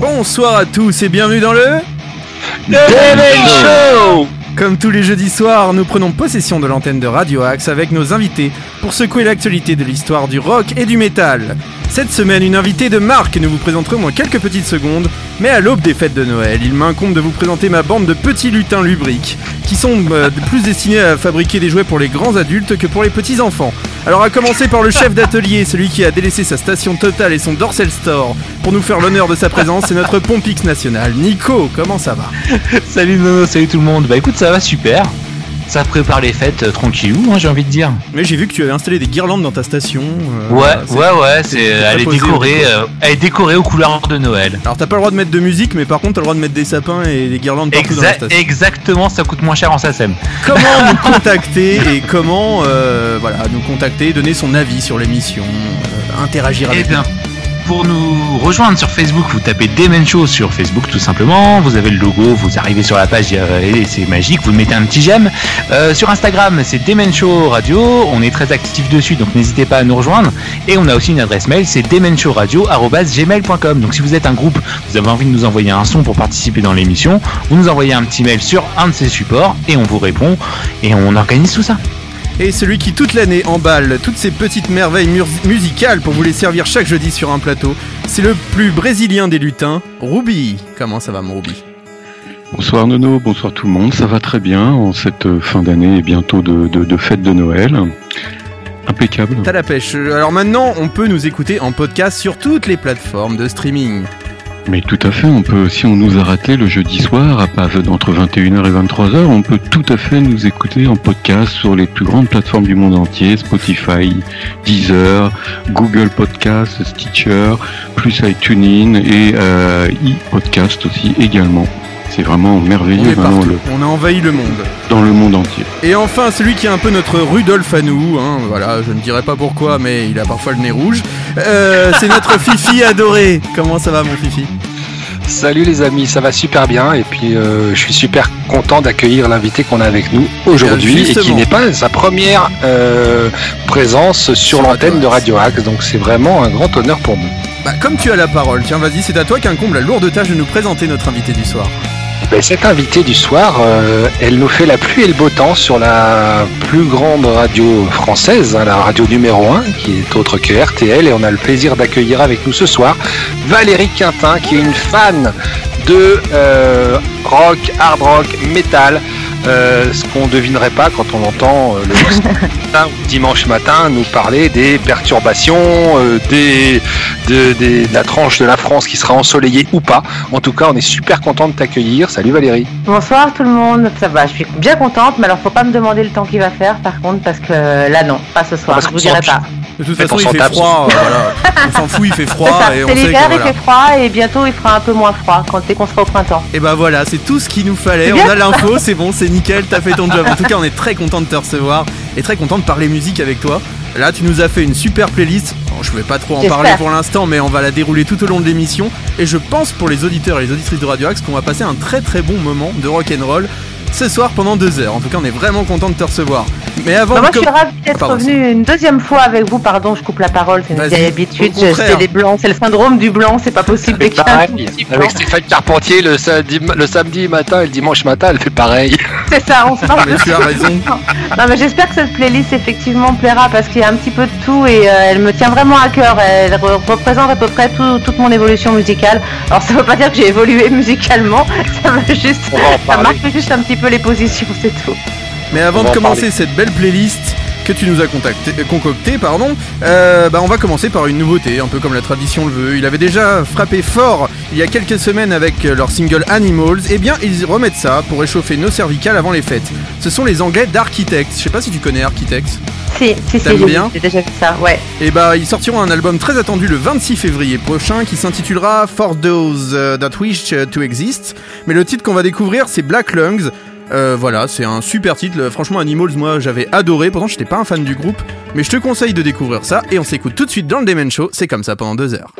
Bonsoir à tous et bienvenue dans le Show Comme tous les jeudis soirs, nous prenons possession de l'antenne de Radio Axe avec nos invités pour secouer l'actualité de l'histoire du rock et du métal. Cette semaine, une invitée de marque que nous vous présenterons dans quelques petites secondes, mais à l'aube des fêtes de Noël, il m'incombe de vous présenter ma bande de petits lutins lubriques, qui sont euh, plus destinés à fabriquer des jouets pour les grands adultes que pour les petits enfants. Alors à commencer par le chef d'atelier, celui qui a délaissé sa station totale et son Dorsal Store pour nous faire l'honneur de sa présence, c'est notre Pompix national. Nico, comment ça va? Salut Nono, salut tout le monde. Bah écoute, ça va super. Ça prépare les fêtes euh, tranquillou, hein, j'ai envie de dire. Mais j'ai vu que tu avais installé des guirlandes dans ta station. euh, Ouais, c'est- ouais, ouais, c'est- elle est posé décorée, déco. euh, elle est décorée aux couleurs de Noël. Alors t'as pas le droit de mettre de musique, mais par contre t'as le droit de mettre des sapins et des guirlandes partout dans la Exa- station. exactement, ça coûte moins cher en SACEM. Comment nous contacter et comment euh, voilà nous contacter, donner son avis sur l'émission, euh, interagir Eh avec bien, pour nous rejoindre sur Facebook, vous tapez Demen Show sur Facebook tout simplement. Vous avez le logo, vous arrivez sur la page et c'est magique. Vous mettez un petit j'aime. Euh, sur Instagram, c'est Demen Show Radio. On est très actif dessus, donc n'hésitez pas à nous rejoindre. Et on a aussi une adresse mail, c'est demenshowradio@gmail.com. Donc si vous êtes un groupe, vous avez envie de nous envoyer un son pour participer dans l'émission, vous nous envoyez un petit mail sur un de ces supports et on vous répond et on organise tout ça. Et celui qui toute l'année emballe toutes ces petites merveilles musicales pour vous les servir chaque jeudi sur un plateau, c'est le plus brésilien des lutins, Ruby. Comment ça va mon Ruby? Bonsoir Nono, bonsoir tout le monde, ça va très bien en cette euh, fin d'année et bientôt de, de, de fête de Noël. Impeccable. T'as la pêche. Alors maintenant on peut nous écouter en podcast sur toutes les plateformes de streaming. Mais tout à fait, on peut, si on nous a raté le jeudi soir, à entre 21h et 23h, on peut tout à fait nous écouter en podcast sur les plus grandes plateformes du monde entier, Spotify, Deezer, Google Podcast, Stitcher, plus iTunes et euh, e-podcast aussi également. C'est vraiment On merveilleux vraiment, le- On a envahi le monde. dans le monde entier. Et enfin, celui qui est un peu notre Rudolf à nous, hein, voilà, je ne dirai pas pourquoi, mais il a parfois le nez rouge. Euh, c'est notre Fifi adoré. Comment ça va, mon Fifi? Salut les amis, ça va super bien et puis euh, je suis super content d'accueillir l'invité qu'on a avec nous aujourd'hui et qui n'est pas sa première euh, présence sur l'antenne de Radio Axe, donc c'est vraiment un grand honneur pour nous. Bah, comme tu as la parole, tiens, vas-y, c'est à toi qu'incombe la lourde tâche de nous présenter notre invité du soir. Ben, cette invitée du soir, euh, elle nous fait la pluie et le beau temps sur la plus grande radio française, hein, la radio numéro 1, qui est autre que RTL, et on a le plaisir d'accueillir avec nous ce soir Valérie Quintin, qui est une fan de euh, rock, hard rock, metal. Euh, ce qu'on ne devinerait pas quand on entend euh, le dimanche matin nous parler des perturbations, euh, des, de, des- de la tranche de la France qui sera ensoleillée ou pas. En tout cas, on est super content de t'accueillir. Salut Valérie. Bonsoir tout le monde, ça va, je suis bien contente, mais alors faut pas me demander le temps qu'il va faire par contre, parce que là non, pas ce soir, Parce je vous dirai pas. De toute façon, on il fait tape. froid, euh, voilà. On s'en fout, il fait C'est froid ça, et on c'est sait que l'hiver, il fait froid et bientôt il fera un peu moins froid quand dès qu'on sera au printemps. Et bah voilà, c'est tout ce qu'il nous fallait. C'est On a l'info, c'est bon, c'est nickel, t'as fait ton job. En tout cas, on est très content de te recevoir et très content de parler musique avec toi. Là, tu nous as fait une super playlist. Bon, je vais pas trop en parler pour l'instant, mais on va la dérouler tout au long de l'émission. Et je pense pour les auditeurs et les auditrices de Radio Axe qu'on va passer un très très bon moment de rock and roll ce soir pendant deux heures. En tout cas, on est vraiment content de te recevoir. Mais avant Bah, moi de je suis ravie d'être revenue une deuxième fois avec vous, pardon, je coupe la parole, c'est une vieille habitude, c'est les blancs, c'est le syndrome du blanc, c'est pas possible dès qu'il y a un tout petit blanc. avec Stéphane Carpentier le samedi, le samedi matin et le dimanche matin, elle fait pareil. C'est ça, on se marche Mais tu as raison. Non mais j'espère que cette playlist effectivement plaira parce qu'il y a un petit peu de tout et euh, elle me tient vraiment à cœur. Elle re- représente à peu près tout- toute mon évolution musicale. Alors ça veut pas dire que j'ai évolué musicalement, ça veut juste, ça marque juste un petit peu les positions, c'est tout. Mais avant de commencer parler. cette belle playlist, que tu nous as contacté, euh, concocté, pardon, euh, bah on va commencer par une nouveauté, un peu comme la tradition le veut. Il avait déjà frappé fort il y a quelques semaines avec leur single Animals, et eh bien ils remettent ça pour réchauffer nos cervicales avant les fêtes. Ce sont les Anglais d'Architects. Je sais pas si tu connais Architects. Si, si, si, T'aimes bien j'ai déjà fait ça, ouais. Et bah ils sortiront un album très attendu le 26 février prochain qui s'intitulera For Those euh, That Wish to Exist. Mais le titre qu'on va découvrir c'est Black Lungs. Euh, voilà, c'est un super titre. Franchement, Animals, moi j'avais adoré. Pourtant, j'étais pas un fan du groupe. Mais je te conseille de découvrir ça. Et on s'écoute tout de suite dans le Demen Show. C'est comme ça pendant deux heures.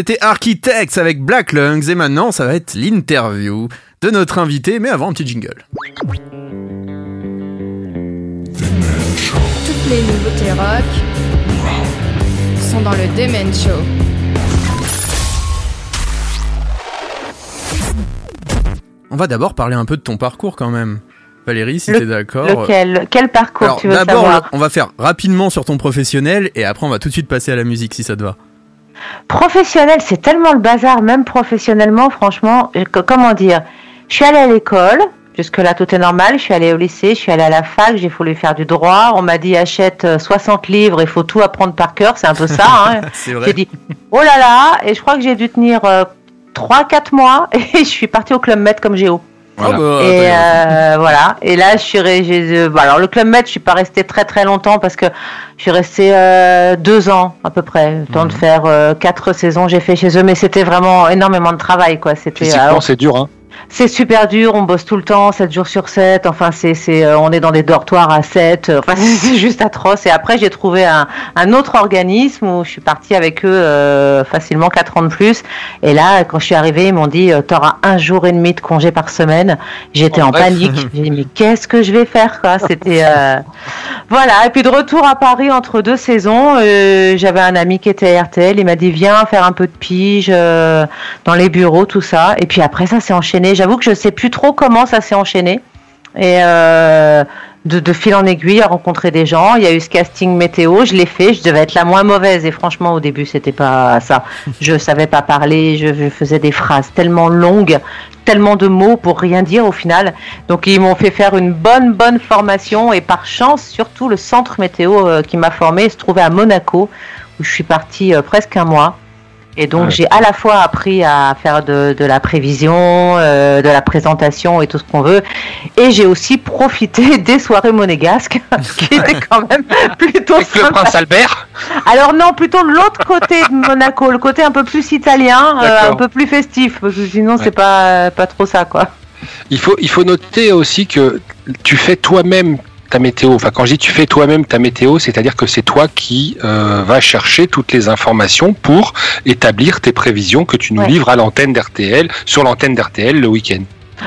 C'était Architects avec Black Lungs. Et maintenant, ça va être l'interview de notre invité. Mais avant, un petit jingle. Toutes les nouveautés rock sont dans le Demen Show. On va d'abord parler un peu de ton parcours quand même. Valérie, si Le- t'es d'accord. Lequel? Quel parcours Alors tu veux d'abord, savoir? on va faire rapidement sur ton professionnel et après on va tout de suite passer à la musique si ça te va. Professionnel, c'est tellement le bazar, même professionnellement, franchement, co- comment dire Je suis allée à l'école, Jusque là, tout est normal. Je suis allée au lycée, je suis allée à la fac, j'ai voulu faire du droit. On m'a dit achète euh, 60 livres, il faut tout apprendre par cœur. C'est un peu ça. Hein. J'ai dit oh là là, et je crois que j'ai dû tenir 3-4 mois et je suis partie au club Med comme géo. Ah bah, Et euh, voilà. Et là, je suis ré- j'ai- euh, bah, alors le club Med, je suis pas restée très très longtemps parce que je suis restée euh, deux ans à peu près, le temps de faire euh, quatre saisons. J'ai fait chez eux, mais c'était vraiment énormément de travail, quoi. C'était Physiquement, c'est dur. Hein. C'est super dur, on bosse tout le temps, 7 jours sur 7. Enfin, c'est, c'est, euh, on est dans des dortoirs à 7. Enfin, c'est juste atroce. Et après, j'ai trouvé un, un autre organisme où je suis partie avec eux euh, facilement 4 ans de plus. Et là, quand je suis arrivée, ils m'ont dit euh, T'auras un jour et demi de congé par semaine. J'étais En en panique. J'ai dit Mais qu'est-ce que je vais faire quoi? C'était. euh, Voilà. Et puis de retour à Paris entre deux saisons, euh, j'avais un ami qui était à RTL. Il m'a dit Viens faire un peu de pige euh, dans les bureaux, tout ça. Et puis après, ça s'est enchaîné. J'avoue que je sais plus trop comment ça s'est enchaîné. Et euh, de, fil en aiguille, à rencontrer des gens. Il y a eu ce casting météo, je l'ai fait. Je devais être la moins mauvaise. Et franchement, au début, c'était pas ça. Je savais pas parler. Je, je faisais des phrases tellement longues, tellement de mots pour rien dire au final. Donc, ils m'ont fait faire une bonne, bonne formation. Et par chance, surtout, le centre météo euh, qui m'a formé se trouvait à Monaco, où je suis partie euh, presque un mois. Et donc Ouais. j'ai à la fois appris à faire de, de la prévision, euh, de la présentation et tout ce qu'on veut, et j'ai aussi profité des soirées monégasques, qui étaient quand même plutôt Avec le sympas. prince Albert. Alors non, plutôt l'autre côté de Monaco, le côté un peu plus italien, euh, un peu plus festif, parce que sinon Ouais. c'est pas pas trop ça quoi. Il faut, il faut noter aussi que tu fais toi-même ta météo. Enfin, quand je dis tu fais toi-même ta météo, c'est-à-dire que c'est toi qui euh, vas chercher toutes les informations pour établir tes prévisions que tu nous Ouais. livres à l'antenne d'RTL, sur l'antenne d'RTL le week-end.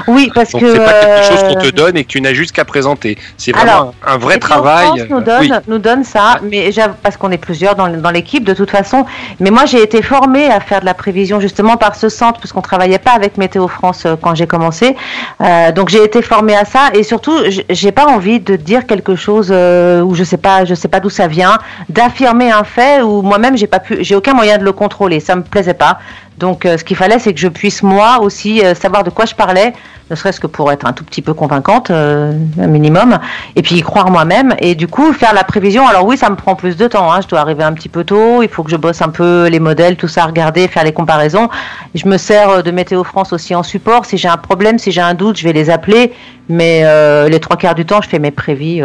Oui, parce Donc que c'est pas quelque chose qu'on euh, te donne et que tu n'as juste qu'à présenter. C'est vraiment Alors, un, vrai travail. France nous euh, donne, oui. nous donne ça, mais parce qu'on est plusieurs dans, l'équipe de toute façon. Mais moi, j'ai été formée à faire de la prévision justement par ce centre, parce qu'on travaillait pas avec Météo France euh, quand j'ai commencé. Euh, donc j'ai été formée à ça, et surtout, j'ai pas envie de dire quelque chose euh, où je sais pas, je sais pas d'où ça vient, d'affirmer un fait où moi-même j'ai pas pu, j'ai aucun moyen de le contrôler. Ça me plaisait pas. Donc euh, ce qu'il fallait, c'est que je puisse moi aussi euh, savoir de quoi je parlais, ne serait-ce que pour être un tout petit peu convaincante, euh, un minimum, et puis y croire moi-même. Et du coup, faire la prévision, alors oui, ça me prend plus de temps. Hein, je dois arriver un petit peu tôt, il faut que je bosse un peu les modèles, tout ça, regarder, faire les comparaisons. Je me sers de Météo France aussi en support. Si j'ai un problème, si j'ai un doute, je vais les appeler. Mais les trois quarts du temps, je fais mes prévis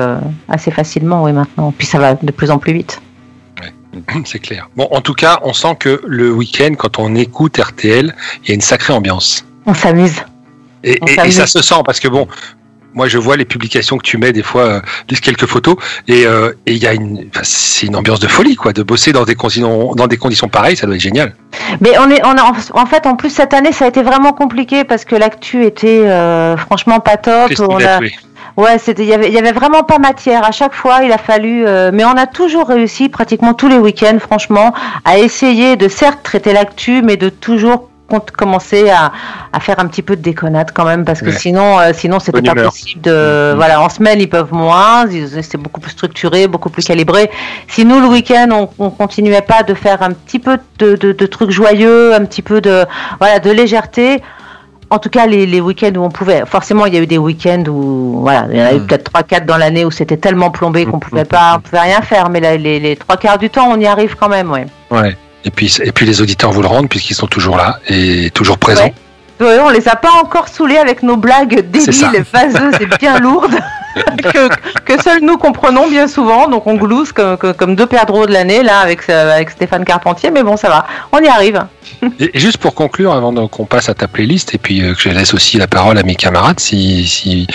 assez facilement, oui, maintenant. Puis ça va de plus en plus vite. C'est clair. Bon, en tout cas, on sent que le week-end, quand on écoute RTL, il y a une sacrée ambiance. On s'amuse. Et, ça se sent parce que bon, moi je vois les publications que tu mets des fois, euh, juste quelques photos, et euh, et il y a une, c'est une ambiance de folie quoi, de bosser dans des conditions, dans des conditions pareilles, ça doit être génial. Mais on est, on a, en fait, en plus cette année, ça a été vraiment compliqué parce que l'actu était euh, franchement pas top. On a Ouais, c'était, il y avait, il y avait vraiment pas matière. À chaque fois, il a fallu, euh, mais on a toujours réussi, pratiquement tous les week-ends, franchement, à essayer de certes traiter l'actu, mais de toujours commencer à, à faire un petit peu de déconnade quand même, parce que Ouais. sinon, euh, sinon c'était pas humeur. possible de, Mhm. voilà, en semaine ils peuvent moins, c'est beaucoup plus structuré, beaucoup plus calibré. Si nous le week-end on, on continuait pas de faire un petit peu de, de, de trucs joyeux, un petit peu de, voilà, de légèreté. En tout cas, les, les week-ends où on pouvait. Forcément, il y a eu des week-ends où, voilà, il y en a eu Mm. peut-être trois, quatre dans l'année où c'était tellement plombé qu'on pouvait pas, on pouvait rien faire. Mais là, les, les trois quarts du temps, on y arrive quand même, ouais. Ouais. Et puis et puis les auditeurs vous le rendent puisqu'ils sont toujours là et toujours présents. Ouais. Ouais, on les a pas encore saoulés avec nos blagues débiles, vaseuses et bien lourdes que, que seuls nous comprenons bien souvent. Donc on glousse comme, deux perdreaux de l'année là avec, euh, avec Stéphane Carpentier. Mais bon, ça va, on y arrive. Et, juste pour conclure, avant qu'on passe à ta playlist, et puis euh, que je laisse aussi la parole à mes camarades, si, si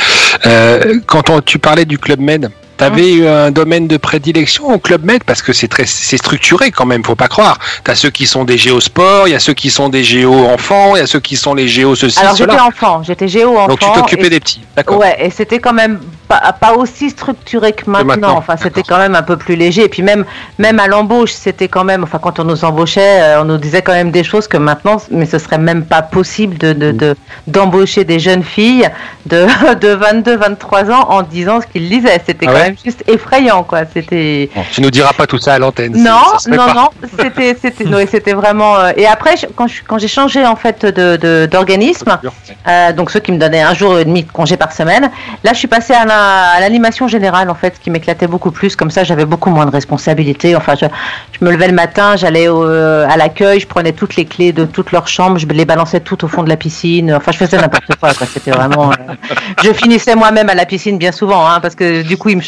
euh, quand on- tu parlais du Club Med, t'avais eu un domaine de prédilection au Club Med parce que c'est très, c'est structuré quand même, faut pas croire. T'as ceux qui sont des géosports, il y a ceux qui sont des géo enfants, il y a ceux qui sont les géo ceci, Alors j'étais enfant, j'étais géo enfant. Donc tu t'occupais des petits, d'accord. Ouais, et c'était quand même pas, pas aussi structuré que maintenant. maintenant, Enfin, c'était quand même un peu plus léger. Et puis même, même à l'embauche, c'était quand même. Enfin, quand on nous embauchait, euh, on nous disait quand même des choses que maintenant, mais ce serait même pas possible de de- de- d'embaucher des jeunes filles de de 22, 23 ans en disant ce qu'ils lisaient. C'était Ah quand même juste effrayant, quoi. C'était. Bon, tu nous diras pas tout ça à l'antenne. Non, non, pas. non, c'était, c'était, oui, c'était vraiment. euh, Et après, quand, je, quand j'ai changé en fait de, d'organisme, euh, donc ceux qui me donnaient un jour et demi de congé par semaine, là, je suis passée à, la- à l'animation générale en fait, qui m'éclatait beaucoup plus. Comme ça, j'avais beaucoup moins de responsabilités. Enfin, je, je me levais le matin, j'allais au- euh, à l'accueil, je prenais toutes les clés de toutes leurs chambres, je les balançais toutes au fond de la piscine. Enfin, je faisais n'importe quoi. quoi. C'était vraiment. euh, Je finissais moi-même à la piscine bien souvent, hein, parce que du coup, ils me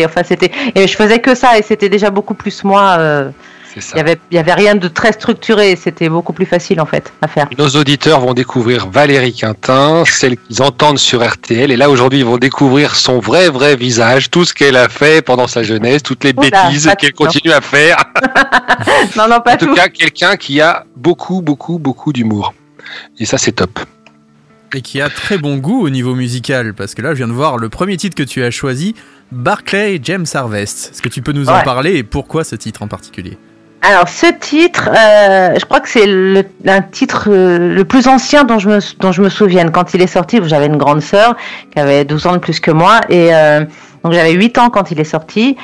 Et, enfin, c'était. Et je faisais que ça, et c'était déjà beaucoup plus moi. euh, il y avait, y avait rien de très structuré, c'était beaucoup plus facile en fait à faire. Nos auditeurs vont découvrir Valérie Quintin, celle qu'ils entendent sur RTL. Et là, aujourd'hui, ils vont découvrir son vrai, vrai visage, tout ce qu'elle a fait pendant sa jeunesse, toutes les Oula, bêtises qu'elle non. continue à faire. Non, non, pas En tout tout. cas, quelqu'un qui a beaucoup, beaucoup, beaucoup d'humour. Et ça, c'est top. Et qui a très bon goût au niveau musical, parce que là, je viens de voir le premier titre que tu as choisi, Barclay James Harvest. Est-ce que tu peux nous en parler et pourquoi ce titre en particulier? Alors ce titre, euh, je crois que c'est le, un titre euh, le plus ancien dont je me, dont je me souvienne. Quand il est sorti, j'avais une grande sœur qui avait 12 ans de plus que moi, et euh, donc j'avais 8 ans quand il est sorti.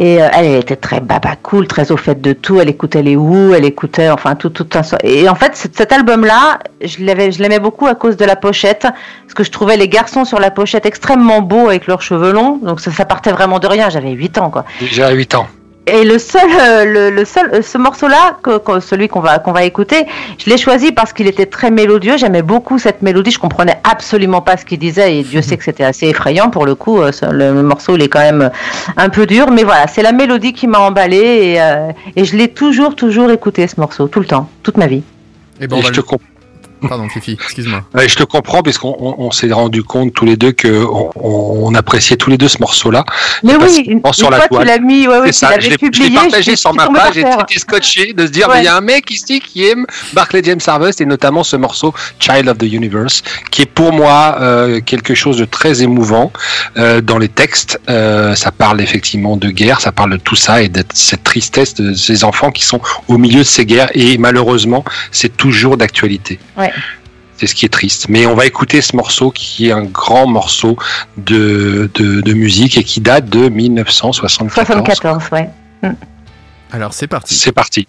Et euh, elle, était très baba cool, très au fait de tout. Elle écoutait les Who, elle écoutait enfin tout, tout un. Et en fait, cet, album-là, je l'aimais beaucoup à cause de la pochette, parce que je trouvais les garçons sur la pochette extrêmement beaux avec leurs cheveux longs. Donc ça, ça partait vraiment de rien. J'avais 8 ans, quoi. À 8 ans. Et le seul, euh, le, le seul, euh, ce morceau-là, que, que- celui qu'on va qu'on va écouter, je l'ai choisi parce qu'il était très mélodieux. J'aimais beaucoup cette mélodie. Je comprenais absolument pas ce qu'il disait et Dieu sait que c'était assez effrayant pour le coup. euh, ce- Le, le morceau il est quand même un peu dur, mais voilà, c'est la mélodie qui m'a emballé et, euh, et je l'ai toujours toujours écouté ce morceau tout le temps, toute ma vie. Et va je te comprends. Pardon, Fifi, excuse-moi. Ouais, je te comprends puisqu'on on, on s'est rendu compte tous les deux que on, appréciait tous les deux ce morceau-là. Mais oui, une, sur une la fois toile. tu l'as mis, ouais, tu ça, je l'avais l'ai je l'ai publié. partagé je- sur ma page et j'étais scotché de se dire, Ouais. mais il y a un mec ici qui aime Barclay James Harvest et notamment ce morceau Child of the Universe, qui est pour moi euh, quelque chose de très émouvant euh, dans les textes. Euh, ça parle effectivement de guerre, ça parle de tout ça et de cette tristesse de ces enfants qui sont au milieu de ces guerres et malheureusement, c'est toujours d'actualité. Ouais. C'est ce qui est triste. Mais on va écouter ce morceau qui est un grand morceau de, de, de musique et qui date de 1974. 74, ouais. Alors c'est parti. C'est parti.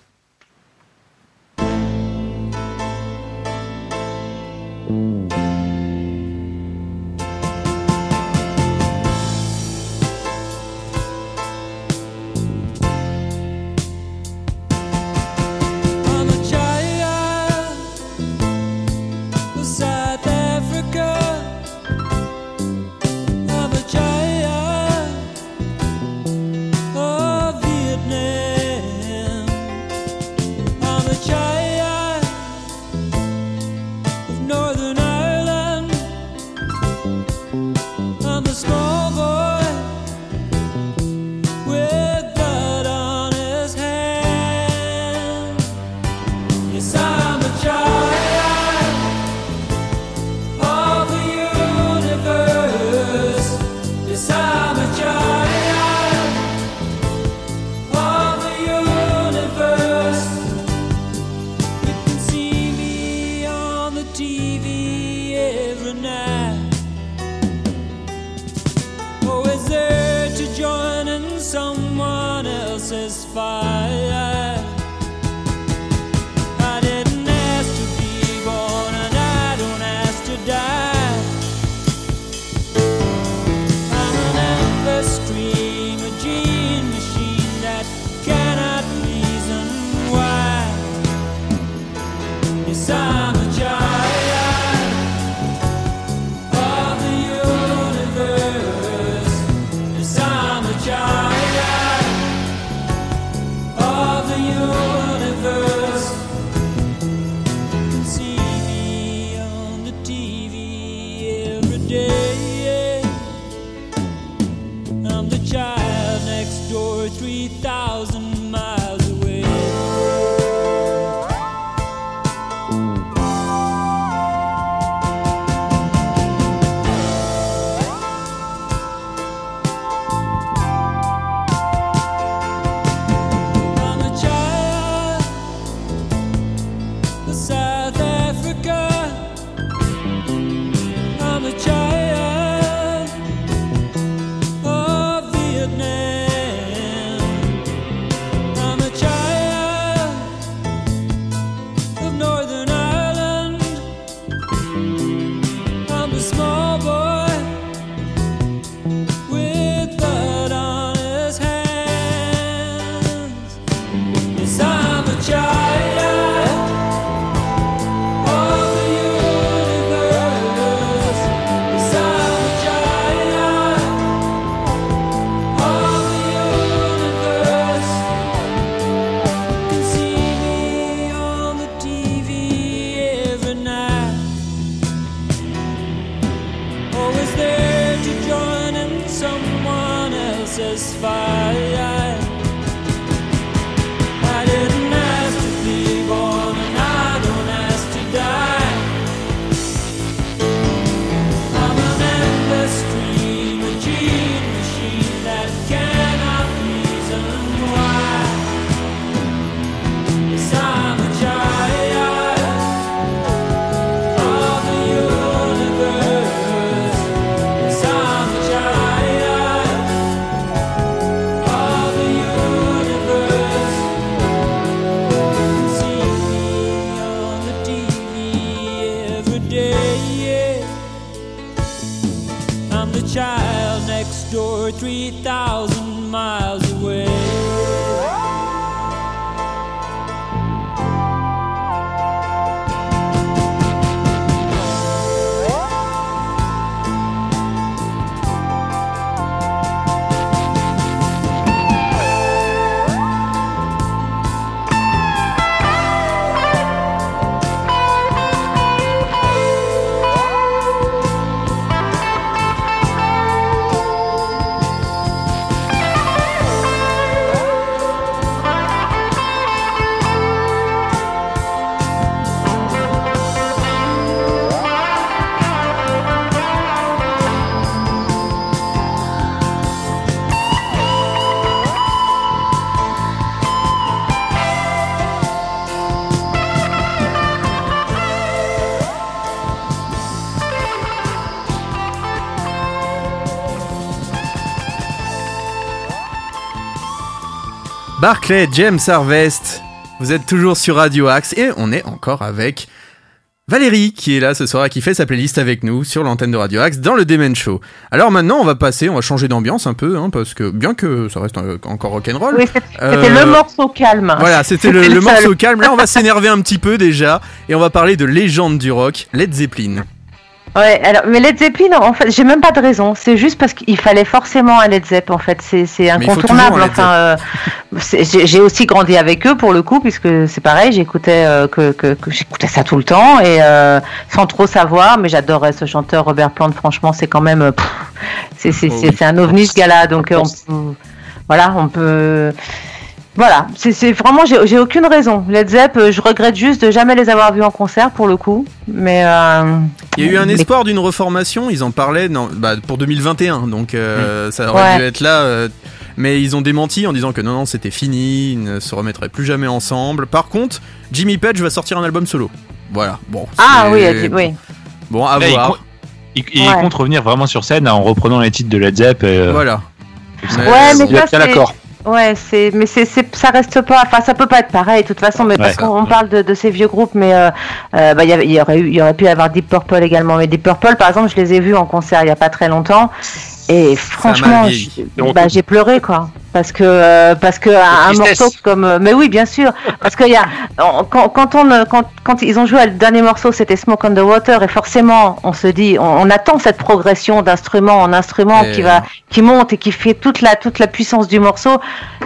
Barclay, James Harvest, vous êtes toujours sur Radio Axe et on est encore avec Valérie qui est là ce soir et qui fait sa playlist avec nous sur l'antenne de Radio Axe dans le Demen Show. Alors maintenant on va passer, on va changer d'ambiance un peu hein, parce que bien que ça reste encore rock'n'roll. Oui, c'était c'était Euh, le morceau calme. Voilà, c'était le, le morceau calme. Là on va s'énerver un petit peu déjà et on va parler de légende du rock, Led Zeppelin. Ouais, alors, mais Led Zeppelin, en fait, j'ai même pas de raison. C'est juste parce qu'il fallait forcément un Led Zepp, en fait. C'est incontournable. Enfin, euh, j'ai aussi grandi avec eux pour le coup, puisque c'est pareil. J'écoutais euh, que, que, que j'écoutais ça tout le temps et euh, sans trop savoir. Mais j'adorais ce chanteur Robert Plant. Franchement, c'est quand même, c'est Oh oui. un ovni ce gars-là. Donc, on voilà, on peut. Voilà, c'est c'est vraiment, j'ai aucune raison. Led Zepp, euh, je regrette juste de jamais les avoir vus en concert pour le coup. Mais euh, Il y a eu un mais- espoir d'une reformation, ils en parlaient non, bah, pour 2021, donc euh, ça aurait Ouais. dû être là. euh, mais ils ont démenti en disant que non, non, c'était fini, ils ne se remettraient plus jamais ensemble. Par contre, Jimmy Page va sortir un album solo. Voilà, bon. Ah oui, oui. Bon, à Là, il, voir. compte- il- il Ouais. compte revenir vraiment sur scène en reprenant les titres de Led Zepp. et, euh, Voilà. Ouais, mais Il y a ça, c'est- d'accord. Ouais, c'est, mais c'est, c'est, ça reste pas, enfin, ça peut pas être pareil, de toute façon, mais parce qu'on on parle de, de ces vieux groupes, mais euh, euh, bah, il y, avait- il y aurait eu, il y aurait pu y avoir Deep Purple également, mais Deep Purple, par exemple, je les ai vus en concert il y a pas très longtemps, et franchement, vieilli. j'ai- bah, j'ai pleuré, quoi. Parce que, euh, parce que un, morceau comme, euh, mais oui, bien sûr, parce qu'il y a, on- quand, quand on, euh, quand, quand ils ont joué le dernier morceau, c'était Smoke on the Water, et forcément, on se dit, on, on attend cette progression d'instrument en instrument Et- qui va, qui monte et qui fait toute la, toute la puissance du morceau.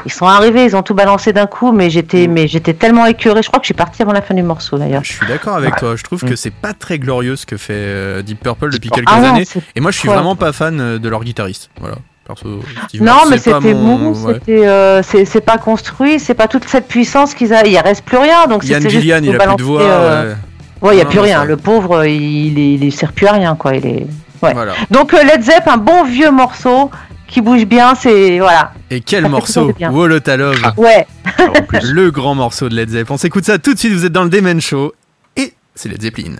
Ils sont arrivés, ils ont tout balancé d'un coup, mais j'étais, mais j'étais tellement écœuré. Je crois que je suis partie avant la fin du morceau d'ailleurs. Je suis d'accord avec toi. Je trouve que c'est pas très glorieux ce que fait Deep Purple depuis quelques Ah années. Et moi, je suis Ouais. vraiment pas fan de leur guitariste. Voilà. Perso, Non, mais c'était mou, euh, c'est, pas construit, c'est pas toute cette puissance qu'ils a. Il reste plus rien, donc Yann Gillian, il a plus de voix. euh, ouais. Il y a Non, plus rien. ça- Le pauvre, il, il, il sert plus à rien, quoi. Il est. Ouais. Voilà. Donc euh, Led Zepp, un bon vieux morceau qui bouge bien, c'est voilà. Et quel Ça morceau of Love. Ouais. Le grand morceau de Led Zeppelin. On s'écoute ça tout de suite, vous êtes dans le Demen Show. Et c'est Led Zeppelin.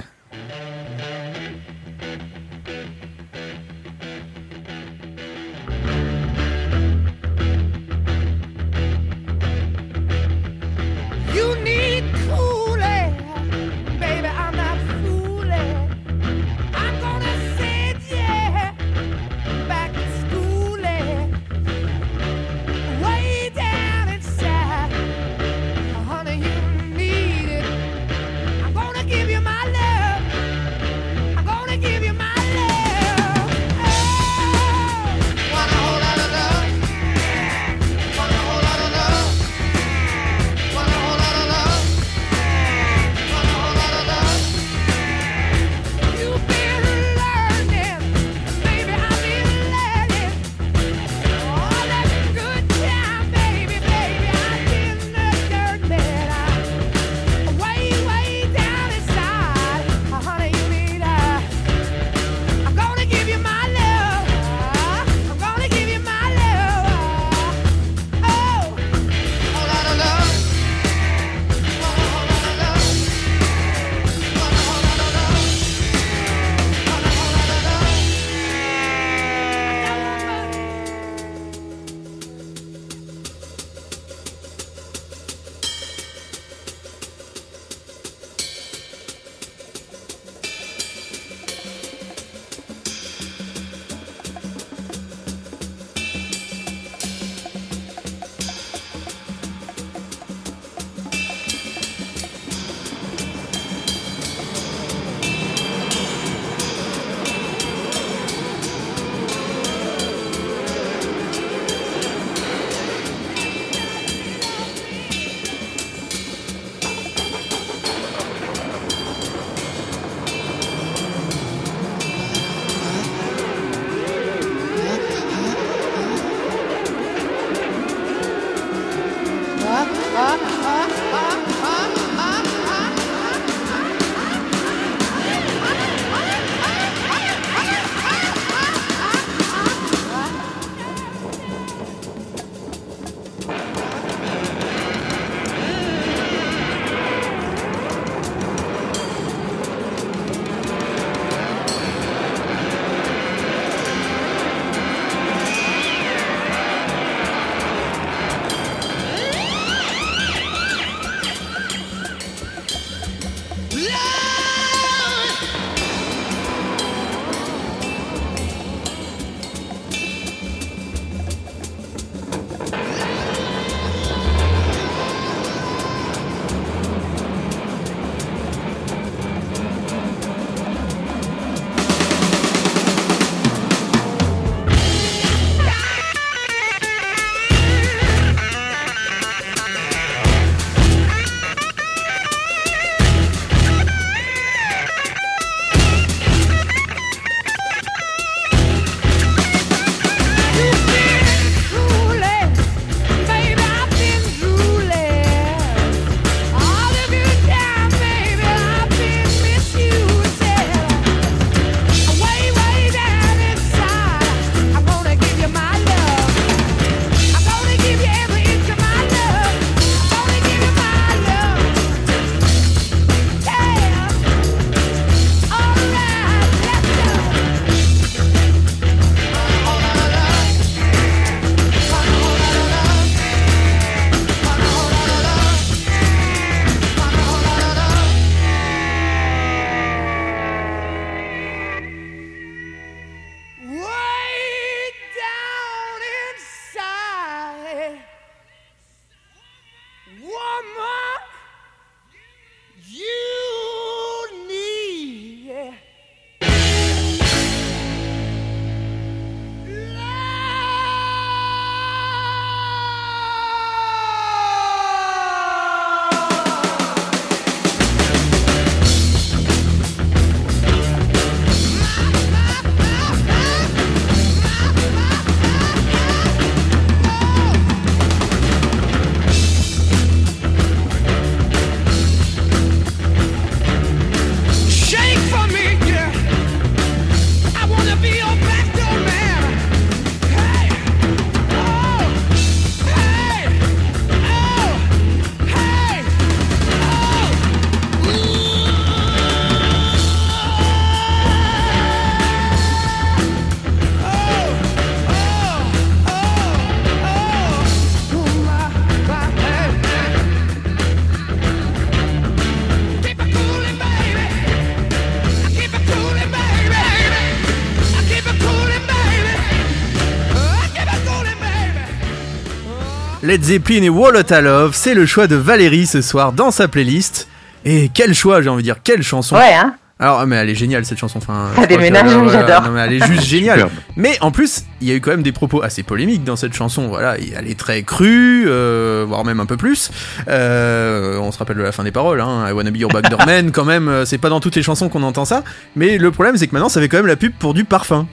Led Zeppelin et Wall of Love, c'est le choix de Valérie ce soir dans sa playlist. Et quel choix, j'ai envie de dire, quelle chanson. Ouais, hein. Alors, ah, mais elle est géniale cette chanson. Enfin, Ça déménage, j'adore. non, mais elle est juste géniale. Mais en plus, il y a eu quand même des propos assez polémiques dans cette chanson. Voilà, elle est très crue, euh, voire même un peu plus. Euh, on se rappelle de la fin des paroles. Hein, I wanna be your backdoor man. Quand même, euh, c'est pas dans toutes les chansons qu'on entend ça. Mais le problème, c'est que maintenant, ça fait quand même la pub pour du parfum.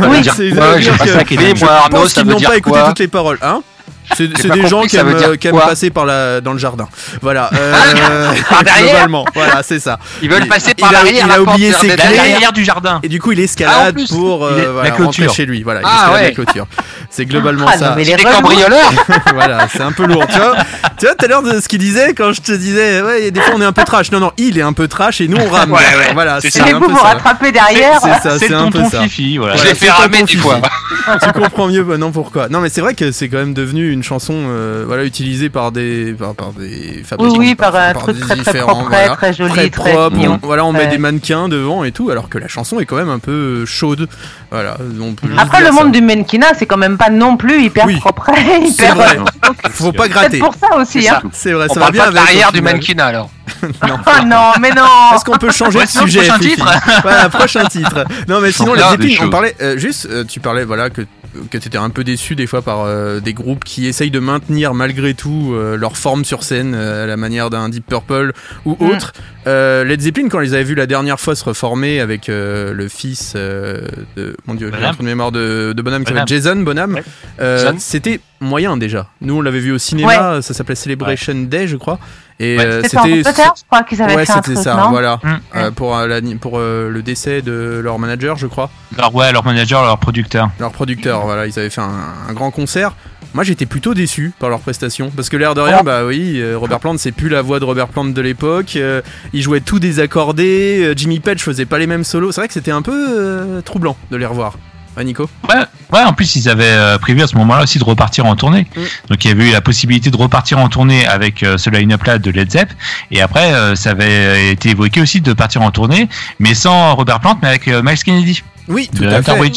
Oui. c'est Ouais, ça qui est Arnaud, pense ça veut dire pas écouté toutes les paroles. Hein c'est des gens qui aiment, euh, qui aiment passer par la, dans le jardin. Voilà. Euh, Par derrière globalement, voilà, c'est ça. Ils veulent Il- passer il par a- l'arrière. il a oublié ses clés. Derrière du jardin. Et du coup, il Ah, escalade plus, pour euh, il est- voilà, la clôture. rentrer chez lui. Voilà, il Ah, escalade ouais. la clôture. C'est globalement Ah, ça. non, mais les cambrioleurs voilà, c'est un peu lourd. Tu vois, tu vois tout à l'heure de ce qu'il disait quand je te disais, ouais, des fois on est un peu trash. Non, non, il est un peu trash et nous on rame. Ouais, ouais, voilà, c'est un vous peu vous ça. rattrapez derrière. C'est ça, C'est un peu ça. Fifi, voilà. Je l'ai fait ramer Fifi. fois. tu comprends mieux maintenant pourquoi. Non, mais c'est vrai que c'est quand même devenu une chanson, euh, voilà, utilisée par des, par, par des fabricants. oui, par un par truc très très propre, voilà. très joli, très très propre. mignon. On- voilà, on met des mannequins devant et tout, alors que la chanson est quand même un peu chaude. Voilà, on peut juste Après, le ça. monde du mannequinat, c'est quand même pas non plus hyper Oui. propre. C'est hyper... vrai. Faut pas gratter. pour ça aussi. C'est Hein. ça. C'est vrai, On ça va parle bien pas l'arrière du mannequinat alors. Non. Oh non, mais non. Est-ce qu'on peut changer de sujet prochain titre. Voilà, prochain titre. Non, mais sinon, les on parlait euh, juste, euh, tu parlais, voilà, que que t'étais un peu déçu des fois par euh, des groupes qui essayent de maintenir malgré tout euh, leur forme sur scène euh, à la manière d'un Deep Purple ou Mm. autre. Euh, Led Zeppelin, quand ils avaient vu la dernière fois se reformer avec euh, le fils euh, de mon dieu, j'ai un de mémoire de, de Bonham, qui Bonham. s'appelle Jason Bonham, Ouais. euh, c'était moyen déjà. Nous, on l'avait vu au cinéma, ça s'appelait Celebration Day, je crois. Et Ouais. C'était en Angleterre, je crois qu'ils avaient Ouais, fait un c'était truc, ça, non voilà. Mm. Euh, pour euh, la- pour euh, le décès de leur manager, je crois, Alors, ouais, leur manager, leur producteur. leur producteur, voilà, ils avaient fait un, un grand concert. Moi, j'étais plutôt déçu par leur prestation parce que l'air de rien, Oh. bah oui, euh, Robert Plant, c'est plus la voix de Robert Plant de l'époque. euh, il jouait tout désaccordé. euh, Jimmy Page faisait pas les mêmes solos. C'est vrai que c'était un peu euh, troublant de les revoir. Ouais, Nico. Ouais, ouais, en plus, ils avaient prévu à ce moment-là aussi de repartir en tournée. Mm. Donc, il y avait eu la possibilité de repartir en tournée avec euh, ce line-up-là de Led Zepp. Et après, euh, ça avait été évoqué aussi de partir en tournée, mais sans Robert Plant, mais avec euh, Miles Kennedy. Oui, tout de à fait.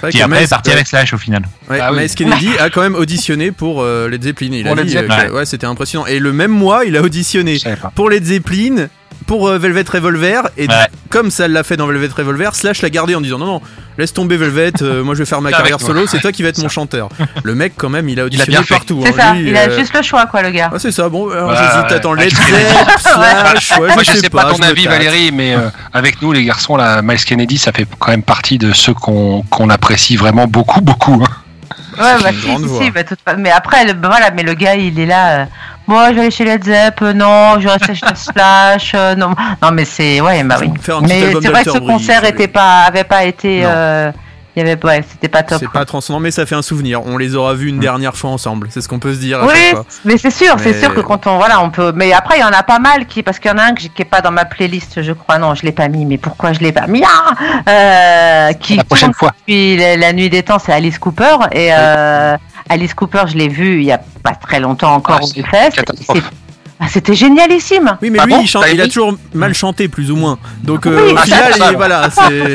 Vrai qui que après est parti ouais, avec Slash au final. ouais, Ah oui. Miles Kennedy a quand même auditionné pour euh, Led Zeppelin. Il Pour a Led dit, euh, que- ouais. ouais, c'était impressionnant. Et le même mois, il a auditionné Je savais pas. pour Led Zeppelin, pour euh, Velvet Revolver, et Ouais. comme ça l'a fait dans Velvet Revolver, Slash l'a gardé en disant non non, laisse tomber Velvet, euh, moi je vais faire ma carrière solo, c'est toi qui vas être mon chanteur. Le mec quand même, il a auditionné bien fait. partout. C'est hein. ça, Lui, il a euh, juste le choix, quoi, le gars. Ah c'est ça, bon, alors Ouais, j'hésite, attends. Led Slash, ouais, Moi, je sais pas, ton avis. Valérie, mais euh, avec nous, les garçons, là, Miles Kennedy, ça fait quand même partie de ceux qu'on qu'on apprécie vraiment beaucoup, beaucoup. hein. Ouais, bah si, si, bah, toute fa- Mais après, le, voilà, mais le gars, il est là. Moi, je vais aller chez Led Zepp, euh, non, je reste chez Slash, euh, non. Non, mais c'est, ouais, bah oui. Mais c'est vrai que ce concert était pas, avait pas été, Non. euh, il y avait, ouais, c'était pas top. C'est pas transcendant, mais ça fait un souvenir. On les aura vus une dernière fois ensemble. C'est ce qu'on peut se dire à Oui, fois. mais c'est sûr, c'est sûr que quand on, voilà, on peut. Mais après, il y en a pas mal qui, parce qu'il y en a un que j'ai- qui est pas dans ma playlist, je crois. Non, je l'ai pas mis. Mais pourquoi je l'ai pas mis? Ah euh, Qui La prochaine fois. depuis la, la nuit des temps, c'est Alice Cooper. Et euh, Alice Cooper, je l'ai vu il y a pas très longtemps encore Ah, au Fest. ah, C'était génialissime. Oui, mais Ah lui, bon il, chante- T'as il a toujours mal chanté, plus ou moins. Donc, Oui, euh, au final, ça, ça, il- voilà, c'est.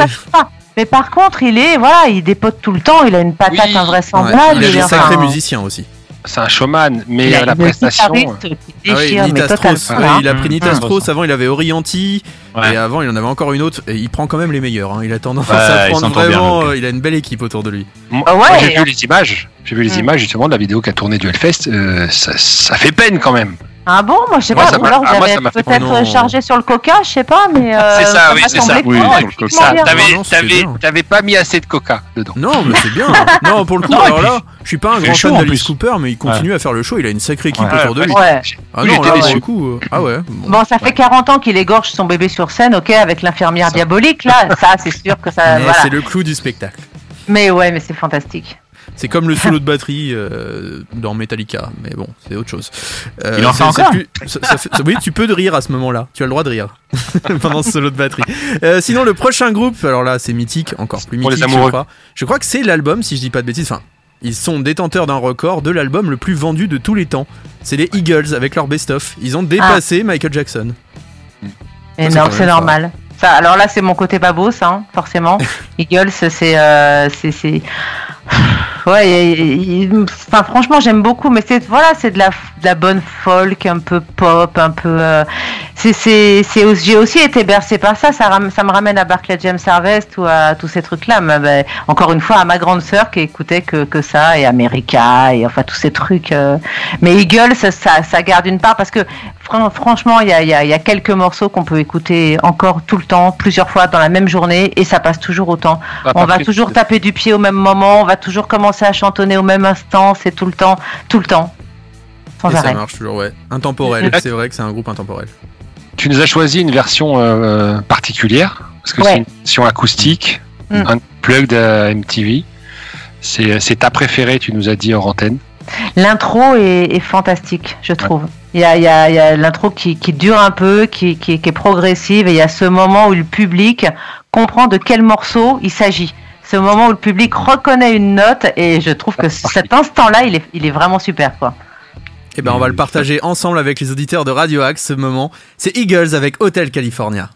Mais par contre, il est, voilà, il dépote tout le temps. Il a une patate Oui. Invraisemblable. il est- sacrés enfin, musiciens aussi. C'est un showman, mais Il a euh, la prestation. qui Ah Nita hein. il a pris Nita Mmh. Strauss, avant il avait Orianti, Ouais. et avant il en avait encore une autre, et il prend quand même les meilleurs. hein. Il a tendance Ouais, à prendre bien, vraiment. euh, il a une belle équipe autour de lui. Moi, Ah ouais, moi, j'ai et- vu les images. J'ai vu les Mm. images justement de la vidéo qu'a tourné du Hellfest. euh, ça, ça fait peine quand même. Ah bon, moi je sais Moi, pas, ou alors ah, j'avais fait peut-être chargé sur le coca, je sais pas, mais. euh, C'est ça, oui, c'est ça. oh, t'avais, pas mis assez de coca dedans. Non, mais c'est bien. Non, pour le coup, alors puis, là, je suis pas un grand fan d'Alice. Cooper, mais il continue à faire le show. Il a une sacrée équipe Ouais. autour de lui. Ouais. Ah Oui, non, là, pour le coup, euh, ah ouais. bon. Ça fait 40 ans qu'il égorge son bébé sur scène, ok, avec l'infirmière diabolique, là, ça c'est sûr que ça. C'est le clou du spectacle. Mais ouais, mais c'est fantastique. C'est comme le solo de batterie euh, dans Metallica, mais bon, c'est autre chose. Euh, Il en fait encore plus- ça- ça fait- Oui, tu peux de rire à ce moment-là. Tu as le droit de rire pendant ce solo de batterie. Euh, sinon, le prochain groupe, alors là, c'est mythique, encore plus Pour les mythique, je crois. Je crois que c'est l'album, si je dis pas de bêtises. Enfin, ils sont détenteurs d'un record de l'album le plus vendu de tous les temps. C'est les Eagles avec leur best-of. Ils ont dépassé Michael Jackson. Et c'est non, c'est normal. Ça, alors là, c'est mon côté babos, hein, forcément. Eagles, c'est. euh, c'est- c'est- Ouais, enfin, franchement, j'aime beaucoup, mais c'est voilà, c'est de la, de la bonne folk, un peu pop, un peu. euh, c'est, j'ai aussi été bercé par ça. Ça, ram- ça me ramène à Barclay James Harvest ou à tous ces trucs-là. Mais, ben, encore une fois, à ma grande sœur qui écoutait que, que ça et America et enfin tous ces trucs. euh. Mais Eagles, ça, ça, ça garde une part parce que fran- franchement, il y a, y, a, il y a quelques morceaux qu'on peut écouter encore tout le temps, plusieurs fois dans la même journée et ça passe toujours autant. Ah, On va toujours taper du pied au même moment, on va toujours commencer à chantonner au même instant, c'est tout le temps, tout le temps, sans Et ça arrêt. marche toujours, ouais. Intemporel, c'est vrai que c'est un groupe intemporel. Tu nous as choisi une version euh, particulière parce que Ouais. c'est une version acoustique, Mm. un plug de MTV. C'est, c'est ta préférée, tu nous as dit hors antenne. L'intro est, est fantastique, je trouve. Il y a, il y a- il y a l'intro qui, qui dure un peu, qui, qui- qui est progressive, et il y a ce moment où le public comprend de quel morceau il s'agit. Ce moment où le public reconnaît une note, et je trouve que cet instant-là, il est, il est vraiment super, quoi. Et ben, on va le partager ensemble avec les auditeurs de Radio Axe ce moment. C'est Eagles avec Hotel California.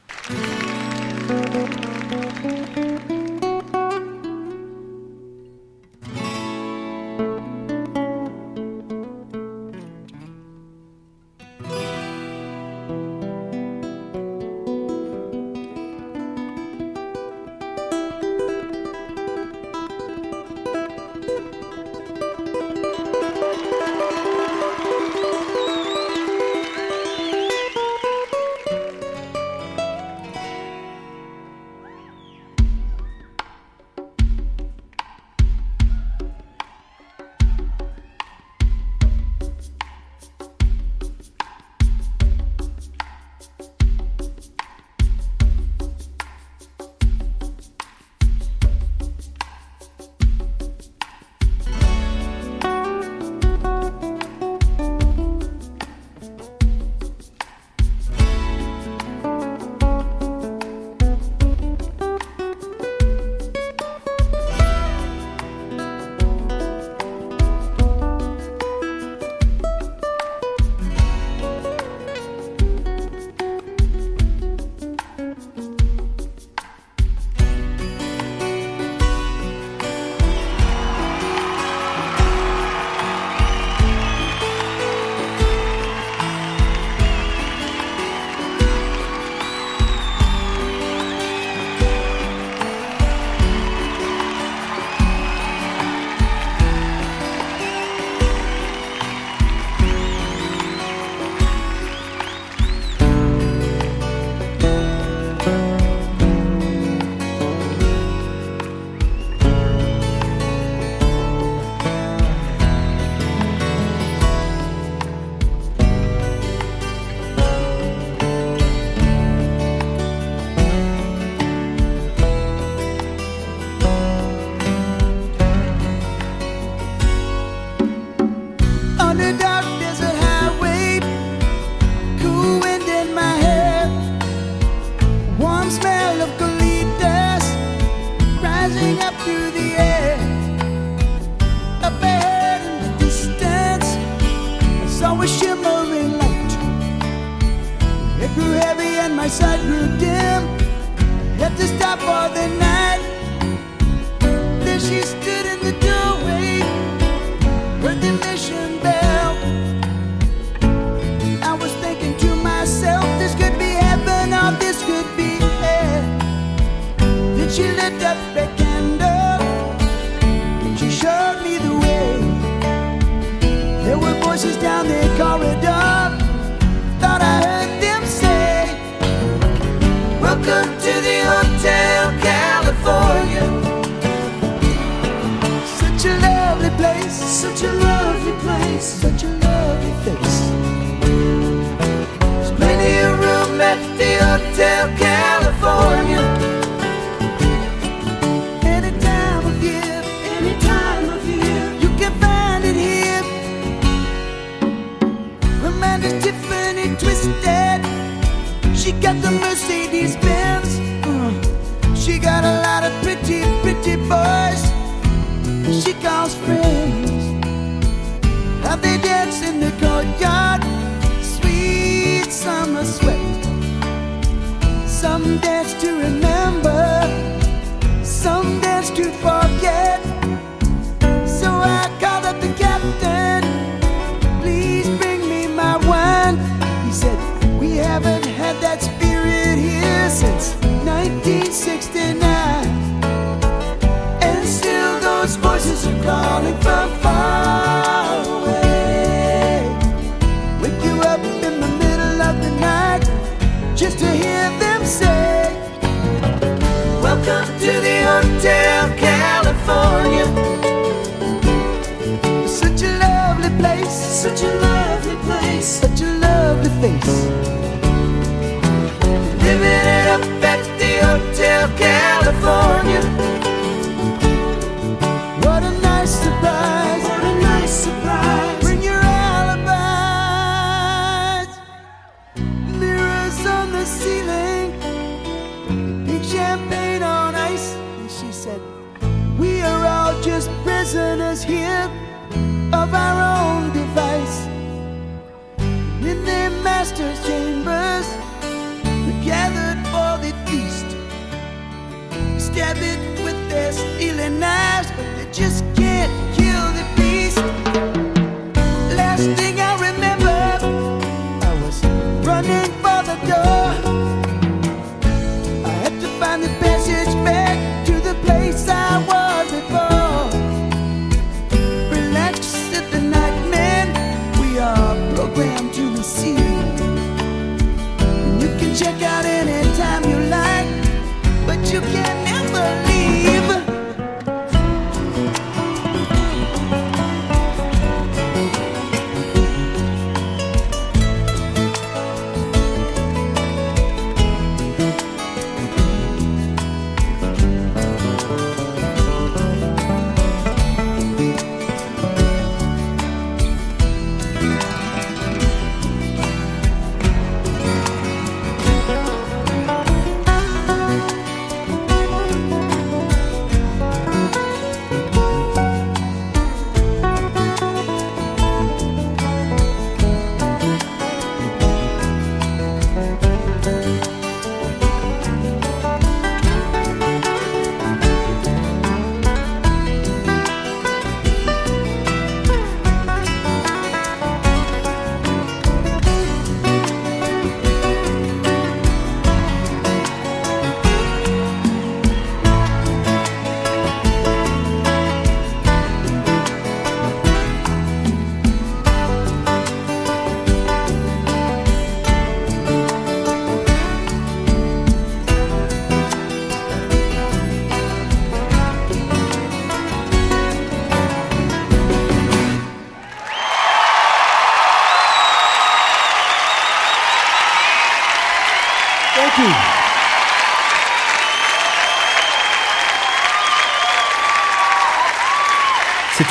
Bye.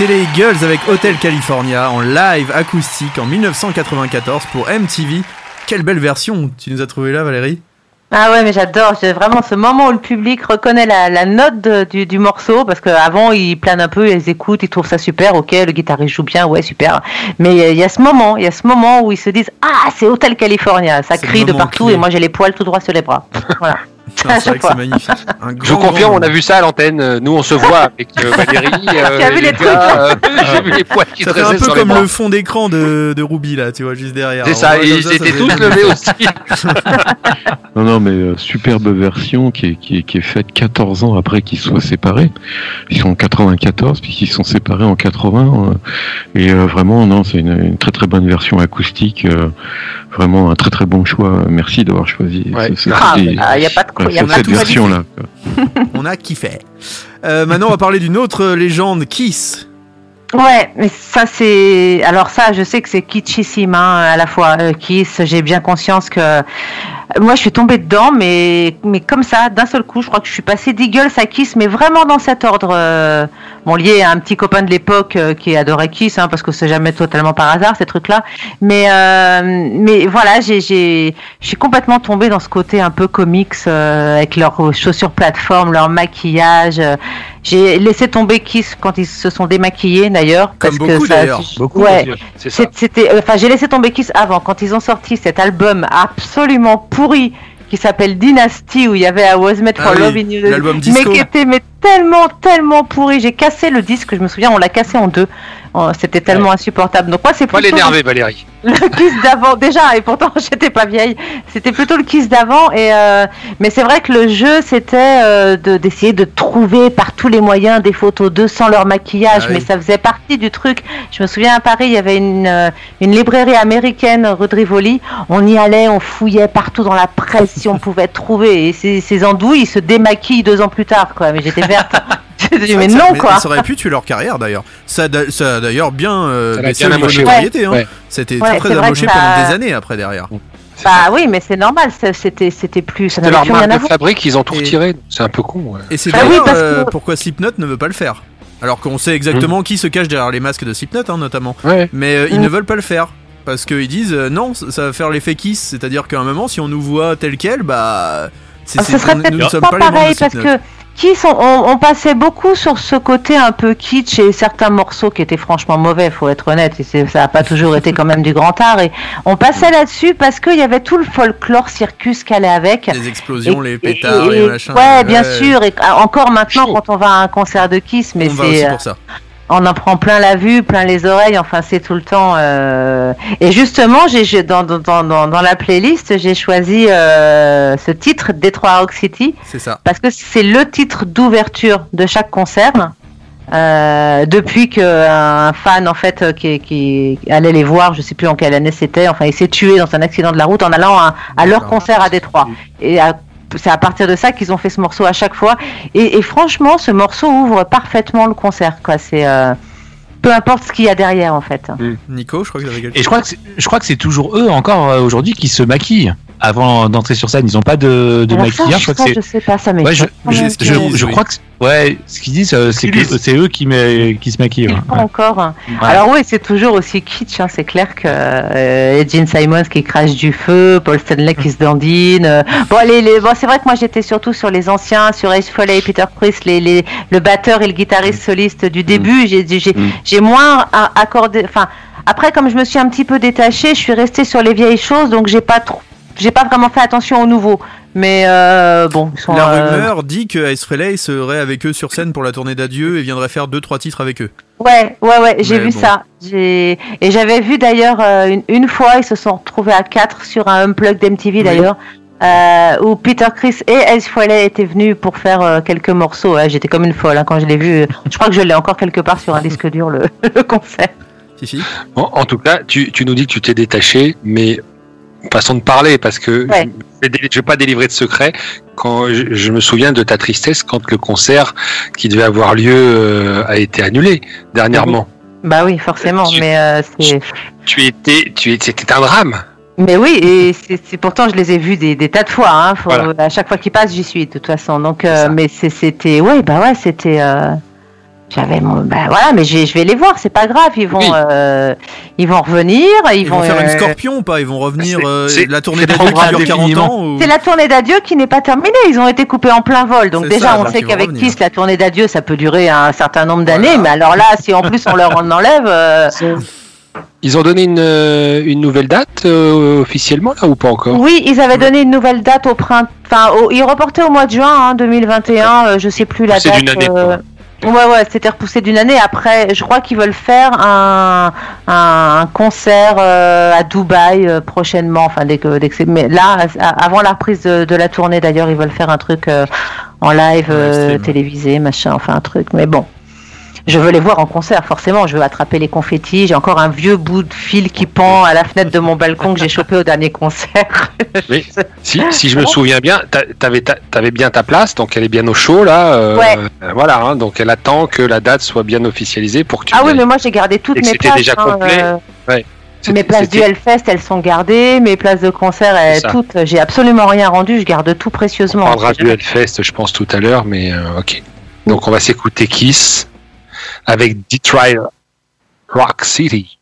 C'était les Eagles avec Hotel California en live acoustique en 1994 pour MTV. Quelle belle version tu nous as trouvé là Valérie? Ah ouais, mais j'adore. C'est vraiment ce moment où le public reconnaît la, la note de- du, du morceau parce qu'avant ils planent un peu, ils écoutent, ils trouvent ça super. Ok, le guitariste joue bien, ouais, super. Mais il y a- ce moment, il y a ce moment où ils se disent Ah, c'est Hotel California. Ça crie de partout clé. et moi j'ai les poils tout droit sur les bras. Voilà. Ah, C'est vrai que c'est magnifique. Un Je grand, confirme, grand on a vu ça à l'antenne. Nous, on se voit avec euh, Valérie. euh, as vu les gars, euh, J'ai vu les poils qui Ça fait un dressaient peu sur les comme le fond d'écran de, de Ruby là, tu vois, juste derrière. C'est ça, ils étaient tous levés aussi. Non, non, mais euh, superbe version qui est, qui, est, qui est faite 14 ans après qu'ils soient séparés. Ils sont en 94, puis ils sont séparés en 80. euh, et euh, vraiment, non, c'est une, une très très bonne version acoustique. euh, vraiment un très très bon choix. Merci d'avoir choisi Ouais. ce- Ah, il n'y a pas de quoi. Voilà, a cette. On a kiffé. Euh, maintenant, on va parler d'une autre légende, Kiss. Ouais, mais ça c'est. Alors ça, je sais que c'est kitschissime hein, à la fois. Euh, Kiss, j'ai bien conscience que moi je suis tombée dedans, mais mais comme ça, d'un seul coup, je crois que je suis passée d'Eagles à Kiss, mais vraiment dans cet ordre. euh, Bon, lié à un petit copain de l'époque euh, qui adorait Kiss, hein, parce que c'est jamais totalement par hasard ces trucs-là. Mais euh, mais voilà, j'ai j'ai je suis complètement tombée dans ce côté un peu comics euh, avec leurs chaussures plateforme, leur maquillage. euh, j'ai laissé tomber Kiss quand ils se sont démaquillés d'ailleurs. Comme parce que beaucoup, ça- d'ailleurs. Beaucoup, Ouais. c'est ça. C'est- C'était, enfin, j'ai laissé tomber Kiss avant quand ils ont sorti cet album absolument pourri qui s'appelle Dynasty où il y avait I Was Made for Ah oui, Love in You, mais qui était mais tellement tellement pourri. J'ai cassé le disque, je me souviens, on l'a cassé en deux. Oh, C'était tellement insupportable. Donc moi c'est Pas plutôt l'énerver, Valérie. Le kiss d'avant déjà et pourtant j'étais pas vieille. C'était plutôt le kiss d'avant et euh, mais c'est vrai que le jeu c'était euh, de d'essayer de trouver par tous les moyens des photos d'eux sans leur maquillage Ah oui. mais ça faisait partie du truc. Je me souviens à Paris il y avait une euh, une librairie américaine rue de Rivoli on y allait on fouillait partout dans la presse si on pouvait trouver et ces, ces andouilles ils se démaquillent deux ans plus tard quoi. Mais j'étais verte dit, mais que ça- non mais quoi Ça aurait pu tuer leur carrière d'ailleurs. Ça, ça a d'ailleurs bien euh, l'a baissé amoché, notoriété. hein. C'était Ouais, très amoché que ça- pendant des années après derrière. bah oui mais c'est normal ça- c'était c'était plus ça C'était n'avait leur plus rien marque à de voir fabrique, ils ont tout Et- retiré. C'est un peu con. ouais. Et c'est Ah oui, euh, que- pourquoi Slipknot ne veut pas le faire. Alors qu'on sait exactement qui se cache derrière les masques de Slipknot, hein, notamment. Ouais. Mais euh, ils Mm. ne veulent pas le faire. Parce qu'ils disent euh, non, ça ça va faire l'effet Kiss. C'est-à-dire qu'à un moment, si on nous voit tel quel, bah. Ah, ce serait peut-être pas pareil parce que Kiss, on, passait beaucoup sur ce côté un peu kitsch et certains morceaux qui étaient franchement mauvais, faut être honnête, et ça n'a pas toujours été quand même du grand art. Et on passait là-dessus parce qu'il y avait tout le folklore circus qui allait avec. Les explosions, Et- les pétards, et- les machins. Ouais, bien ouais. sûr. Et encore maintenant, quand on va à un concert de Kiss, mais c'est, euh, pour ça. On en prend plein la vue, plein les oreilles. Enfin, c'est tout le temps. euh, Et justement, j'ai dans, dans, dans, dans- dans la playlist, j'ai choisi euh, ce titre, Detroit Rock City C'est ça. parce que c'est le titre d'ouverture de chaque concert. Euh, depuis qu'un fan en fait qui, qui allait les voir, je sais plus en quelle année c'était, enfin il s'est tué dans un accident de la route en allant à, à leur concert à Détroit. Et à- c'est à partir de ça qu'ils ont fait ce morceau à chaque fois. Et, et franchement, ce morceau ouvre parfaitement le concert. Quoi. C'est euh, peu importe ce qu'il y a derrière en fait. Nico, je crois que vous avez quelque Et je crois que c'est- je crois que c'est toujours eux encore euh, aujourd'hui qui se maquillent avant d'entrer sur scène. Ils ont pas de, de maquillage. Je crois que ça, je sais pas, ça Ouais, je, crois que c'est- ouais, ce qu'ils disent, euh, c'est que eux qui, met- qui se maquillent. Ils ouais. font encore. hein. Ouais. Alors oui, c'est toujours aussi kitsch. hein, C'est clair que euh, Gene Simons qui crache du feu, Paul Stanley qui se dandine. euh, bon, les, les- bon, c'est vrai que moi j'étais surtout sur les anciens, sur Ace Foley, Peter Chris, les, les, le batteur et le guitariste soliste du début. J'ai j'ai Mm. j'ai moins a- accordé. Enfin, après comme je me suis un petit peu détachée, je suis restée sur les vieilles choses, donc j'ai pas trop, j'ai pas vraiment fait attention aux nouveaux. Mais euh, bon, ils sont. La euh, rumeur dit que Ice Frehley serait avec eux sur scène pour la tournée d'adieu et viendrait faire 2-3 titres avec eux. Ouais, ouais, ouais, j'ai vu bon. ça. J'ai et j'avais vu d'ailleurs euh, une, une fois, ils se sont retrouvés à quatre sur un unplug d'MTV Oui. d'ailleurs, euh, où Peter Chris et Ace Frehley étaient venus pour faire euh, quelques morceaux. Ouais, J'étais comme une folle hein, quand je l'ai vu. Je crois que je l'ai encore quelque part sur un disque dur le, le concert. Si, si. En, en tout cas, tu, tu nous dis que tu t'es détaché, mais façon de parler, parce que Ouais. je, je vais pas délivrer de secret. Quand je, je me souviens de ta tristesse quand le concert qui devait avoir lieu euh, a été annulé dernièrement. Bah oui, forcément, Tu- mais euh, c'est. Tu étais, tu étais, c'était un drame. Mais oui, et c'est pourtant je les ai vus des, des tas de fois. Hein, faut- Voilà. À chaque fois qu'ils passent, j'y suis de toute façon. Donc, euh, mais c'était, ouais, bah ouais, c'était. J'avais mon, bah voilà, mais je vais les voir, c'est pas grave. Ils vont, Oui. euh, ils vont revenir, ils, Ils vont faire une euh, scorpion ou pas? Ils vont revenir C'est- euh, c'est- la tournée c'est d'adieu qui dure 40 définiment. ans ou... C'est la tournée d'adieu qui n'est pas terminée. Ils ont été coupés en plein vol. Donc C'est déjà, ça, on sait qu'avec revenir. Kiss, la tournée d'adieu, ça peut durer un certain nombre d'années. Voilà. Mais alors là, si en plus on leur en enlève, euh, Ils ont donné une, euh, une nouvelle date euh, officiellement là ou pas encore? Oui, ils avaient donné une nouvelle date au printemps. Enfin, au- ils reportaient au mois de juin hein, 2021. euh, je sais plus la date. d'une année, euh, Ouais, ouais, c'était repoussé d'une année. Après, je crois qu'ils veulent faire un, un, concert euh, à Dubaï euh, prochainement. Enfin, dès que, dès que c'est. Mais là, avant la reprise de, de la tournée, d'ailleurs, ils veulent faire un truc euh, en live euh, télévisé, machin. Enfin, un truc. Mais bon. Je veux les voir en concert, forcément. Je veux attraper les confettis. J'ai encore un vieux bout de fil qui pend à la fenêtre de mon balcon que j'ai chopé au dernier concert. Mais si, si je me souviens bien, t'a- t'avais ta- t'avais bien ta place, donc elle est bien au chaud là. euh, Ouais. euh, Voilà, hein, donc elle attend que la date soit bien officialisée pour que tu. Ah oui, mais moi j'ai gardé toutes mes c'était places. déjà hein, complet. euh, Ouais. C'était- Mes places du c'était- Hellfest, elles sont gardées. Mes places de concert, elles, toutes. J'ai absolument rien rendu. Je garde tout On précieusement. parlera du Hellfest, je pense, tout à l'heure, mais euh, ok. Donc on va s'écouter Kiss avec Detroit Rock City.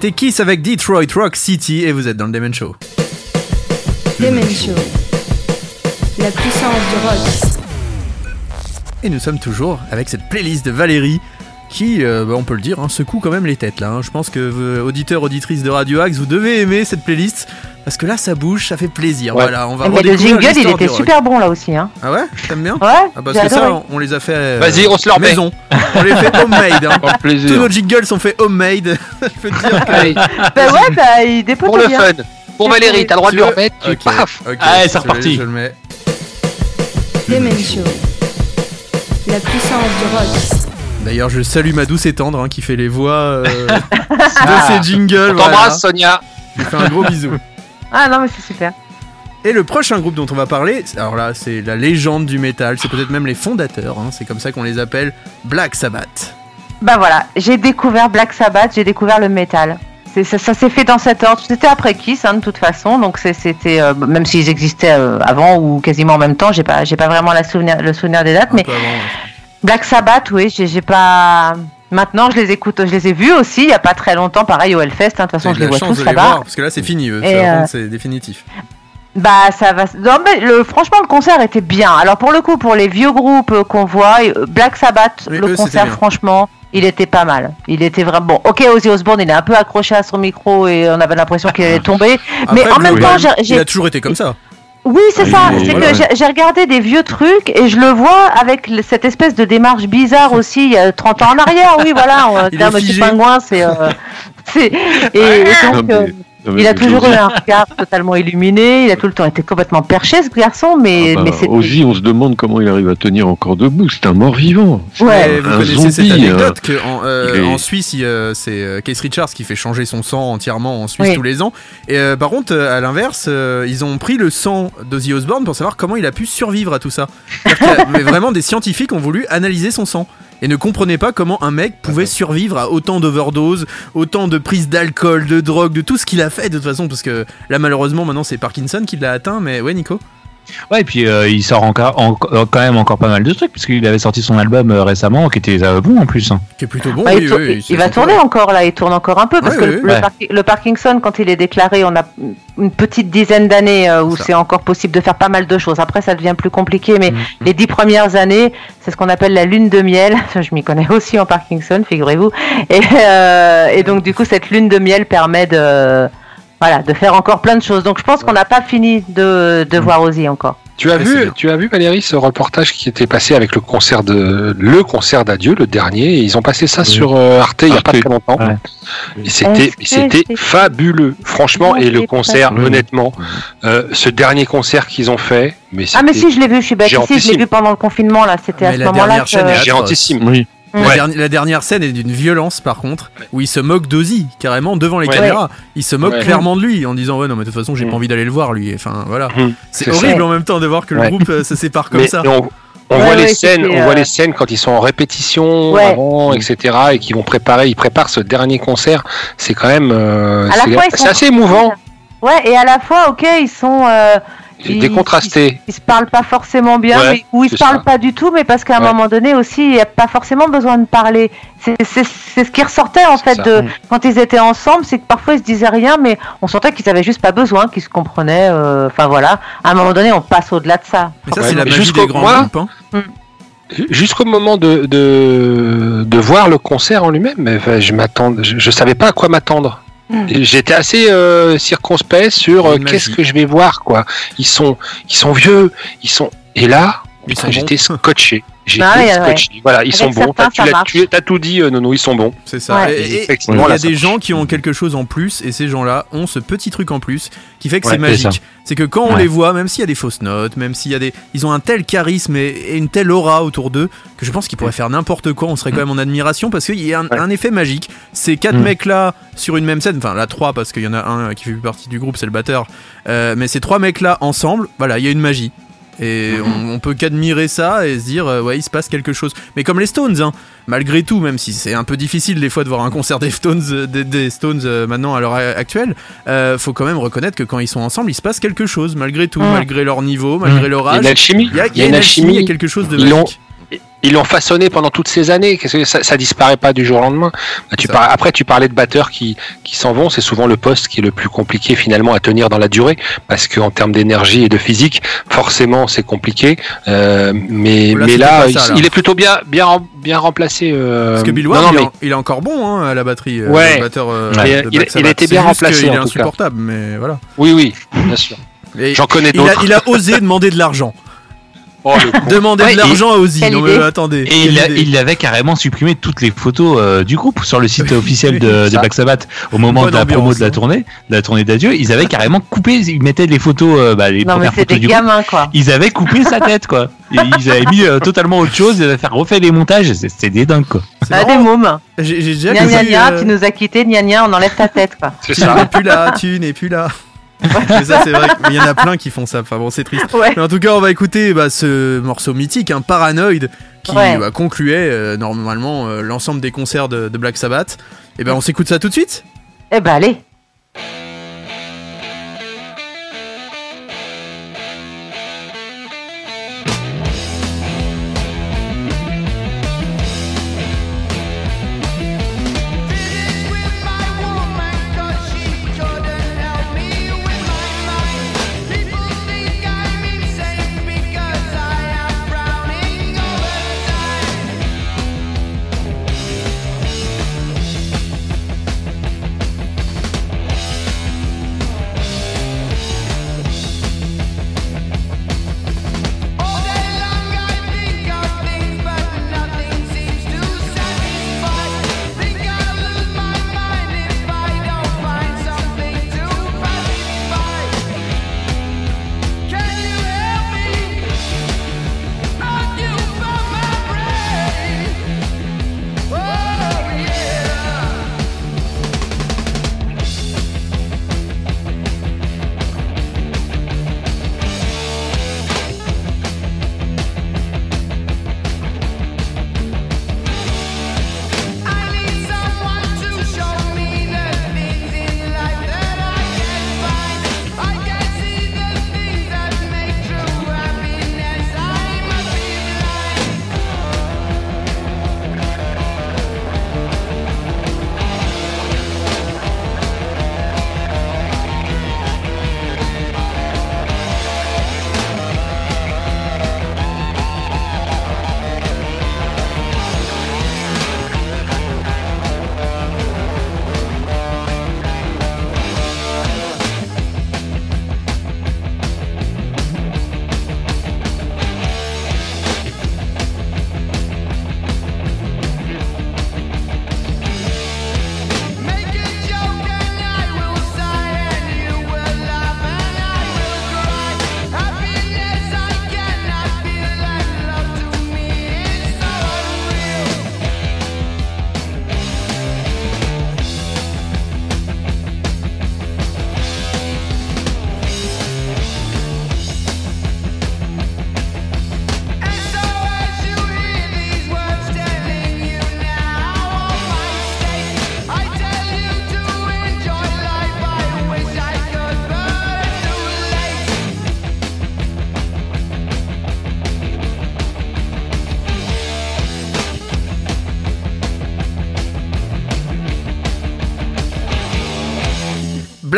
C'était Kiss avec Detroit Rock City et vous êtes dans le Demen Show. Demen Show. La puissance du rock. Et nous sommes toujours avec cette playlist de Valérie qui, euh, bah, on peut le dire, hein, secoue quand même les têtes là. hein. Je pense que vous, auditeurs, auditrices de Radio Axe, vous devez aimer cette playlist parce que là ça bouge, ça fait plaisir. Ouais. Voilà, on va Mais le jingle, il était super bon là aussi. Hein. Ah ouais? T'aimes bien? Ouais, ah parce que ça, adoré. on, on les a fait euh, Vas-y, on se leur met. maison. On les fait homemade. hein. Tous nos jingles sont faits homemade. Je peux te dire que... Bah ouais, bah il dépote pour le bien. fun. Pour Valérie, t'as le droit de Tu veux remettre, tu Ok, paf ok, Allez, c'est reparti. Je le mets. Show. La puissance du rock. D'ailleurs, je salue ma douce et tendre hein, qui fait les voix euh, de Ah. ces jingles. On voilà. t'embrasse, Sonia. Je lui fais un gros bisou. Ah non, mais c'est super. Et le prochain groupe dont on va parler, alors là, c'est la légende du métal, c'est peut-être même les fondateurs, hein, c'est comme ça qu'on les appelle, Black Sabbath. Bah voilà, j'ai découvert Black Sabbath, j'ai découvert le métal. Ça, ça s'est fait dans cet ordre. C'était après Kiss, hein, de toute façon. Donc c'était, euh, même s'ils existaient euh, avant ou quasiment en même temps, j'ai pas, j'ai pas vraiment la souvenir, le souvenir des dates. Un Mais peu avant, ouais. Black Sabbath, oui, j'ai pas. Maintenant, je les écoute, je les ai vus aussi. Il y a pas très longtemps, pareil au Hellfest. hein, De toute façon, je les vois tous là-bas. parce que là c'est fini, euh, c'est définitif. Bah ça va. Non mais le, franchement le concert était bien. Alors pour le coup pour les vieux groupes qu'on voit, euh, Black Sabbath, le concert franchement, il était pas mal. Il était vraiment bon. Ok Ozzy Osbourne il est un peu accroché à son micro et on avait l'impression qu'il allait tomber. mais en même temps j'ai- il a toujours été comme ça. Oui, c'est ça. C'est voilà. que j'ai- j'ai regardé des vieux trucs et je le vois avec cette espèce de démarche bizarre aussi, il y a 30 ans en arrière. Oui, voilà. En Il termes est de figé. pingouin, c'est. euh, c'est- et, et donc, euh, il a toujours eu un regard totalement illuminé. Il a tout le temps été complètement perché, ce garçon, mais, ah bah, mais c'est. Ozzy, on se demande comment il arrive à tenir encore debout. C'est un Ouais. mort-vivant. Mais vous un connaissez cette zombie, anecdote qu'en est- en Suisse, il, euh, c'est euh, Keith Richards qui fait changer son sang entièrement en Suisse Oui. tous les ans. Et euh, par contre, euh, à l'inverse, euh, ils ont pris le sang d'Ozzy Osbourne pour savoir comment il a pu survivre à tout ça. Mais vraiment, des scientifiques ont voulu analyser son sang et ne comprenaient pas comment un mec pouvait survivre à autant d'overdoses, autant de prises d'alcool, de drogue, de tout ce qu'il a fait de toute façon. Parce que là, malheureusement, maintenant, c'est Parkinson qui l'a atteint. Mais ouais, Nico. Ouais, et puis euh, il sort encore, quand même encore pas mal de trucs, puisqu'il avait sorti son album euh, récemment qui était euh, bon en plus. hein. Qui est plutôt bon. Bah, oui, il, tour- oui, il- c'est- il va tourner encore là, il tourne encore un peu parce Ouais, que le, ouais. Parkinson, quand il est déclaré, on a une petite dizaine d'années euh, où c'est encore possible de faire pas mal de choses. Après, ça devient plus compliqué, mais Mhm. les dix premières années, c'est ce qu'on appelle la lune de miel. Je m'y connais aussi en Parkinson, figurez-vous. Et, euh, et donc, du coup, cette lune de miel permet de, voilà, de faire encore plein de choses. Donc, je pense qu'on n'a pas fini de, de voir Ozzy encore. Tu as Ouais, c'est vu, tu as vu Valérie ce reportage qui était passé avec le concert de le concert d'adieu, le dernier. et Ils ont passé ça Oui. sur euh, Arte il y a pas très longtemps. Ouais. Et c'était, fabuleux, franchement. Et le concert, honnêtement, euh, ce dernier concert qu'ils ont fait, mais Ah, mais si, je l'ai vu, je suis bête. Si, je l'ai vu pendant le confinement, là. C'était à Mais ce moment-là que... géantissime. Oui. La, Ouais. dernière, la dernière scène est d'une violence par contre, où il se moque d'Ozzy carrément devant les Ouais. caméras. Il se moque Ouais. clairement de lui en disant ouais non mais de toute façon j'ai Mm. pas envie d'aller le voir lui. Enfin voilà, Hum, c'est c'est horrible ça. en même temps de voir que le groupe euh, se sépare comme Mais ça. on, on Ouais, voit les scènes, on voit euh, les scènes quand ils sont en répétition Ouais. avant, etc. et qu'ils vont préparer, ils préparent ce dernier concert. C'est quand même, euh, c'est fois, ils c'est sont- assez émouvant, Ouais, et à la fois, ok, ils sont. euh, ils- décontrasté. Ils, se parlent pas forcément bien, Ouais, mais, ou ils se parlent ça. pas du tout, mais parce qu'à un Ouais. moment donné aussi, il n'y a pas forcément besoin de parler. C'est c'est- c'est ce qui ressortait en fait de Mm. quand ils étaient ensemble, c'est que parfois ils se disaient rien, mais on sentait qu'ils avaient juste pas besoin, qu'ils se comprenaient. euh, Enfin voilà, à un moment donné, on passe au-delà de ça. Mais ça Ouais, c'est la mais magie jusqu'au- des grands moi- groupes. hein. Jusqu'au moment de, de, de voir le concert en lui-même, enfin, je m'attends, je, je savais pas à quoi m'attendre. Mm. J'étais assez euh, circonspect sur euh, qu'est-ce que je vais voir quoi. Ils sont, ils sont vieux, ils sont. Et là, Sont j'étais scotché. J'étais Ah ouais, ouais. scotché. Voilà, ils Avec sont bons. certains, T'as- Tu tu as tout dit, euh, Nono, ils sont bons. C'est ça. Ouais. Et- et- Effectivement, il y a des gens qui ont quelque chose en plus et ces gens-là ont ce petit truc en plus qui fait que Ouais, c'est magique. C'est que quand on Ouais. les voit, même s'il y a des fausses notes, même s'il y a des, ils ont un tel charisme et, et une telle aura autour d'eux que je pense qu'ils pourraient faire n'importe quoi. On serait quand même en admiration parce qu'il y a un, Ouais. un effet magique. Ces quatre Mm. mecs là sur une même scène, enfin là trois parce qu'il y en a un qui fait plus partie du groupe, c'est le batteur. Euh, mais ces trois mecs là ensemble, voilà, il y a une magie. Et on, on peut qu'admirer ça et se dire, euh, ouais, il se passe quelque chose. Mais comme les Stones, hein, malgré tout, même si c'est un peu difficile des fois de voir un concert des Stones, euh, des, des Stones euh, maintenant à l'heure actuelle, euh, faut quand même reconnaître que quand ils sont ensemble, il se passe quelque chose, malgré tout, Mm. malgré leur niveau, malgré leur Il y a âge. une alchimie. Il y a, il y a une alchimie, il y a quelque chose de magique. Ils l'ont façonné pendant toutes ces années. Que ça, ça disparaît pas du jour au lendemain. Bah, tu Ça. par- Après, tu parlais de batteurs qui, qui s'en vont. C'est souvent le poste qui est le plus compliqué finalement à tenir dans la durée, parce qu'en termes d'énergie et de physique, forcément, c'est compliqué. Euh, mais Là, mais il, ça, là. il est plutôt bien bien bien remplacé. euh, Parce que Bill Ward, non, il, est mais en- il est encore bon hein, à la batterie, euh, Ouais. le batteur euh, Ouais. de Il- il a Sabbath. été C'est bien juste remplacé, en est insupportable, mais voilà. oui, oui, bien sûr. J'en connais il, d'autres. il a osé demander de l'argent. Oh. Demander Ouais, de l'argent à Ozzy. Non mais attendez. Et il, a- idée. il avait carrément supprimé toutes les photos euh, du groupe sur le site officiel de, de. Black Sabbath au moment de la promo de la hein. tournée, de la tournée d'adieu. Ils avaient carrément coupé, ils mettaient les photos, euh, bah, les Non, mais premières photos des du groupe. gamins, quoi. Ils avaient coupé sa tête, quoi. Et Ils avaient mis euh, totalement autre chose, ils avaient fait refait les montages, c'était des dingues, quoi. Ah, des mômes. J'ai déjà Gna gna connu, gna, euh, tu nous as quittés, gna gna, on enlève ta tête, quoi. C'est Tu n'es plus là, tu n'es plus là. Mais ça, c'est vrai qu'il y en a plein qui font ça. Enfin bon, c'est triste. Ouais. Mais en tout cas, on va écouter bah, ce morceau mythique, un Paranoid, qui Ouais. bah, concluait euh, normalement euh, l'ensemble des concerts de, de Black Sabbath. Et ben, on s'écoute ça tout de suite. Eh ben allez.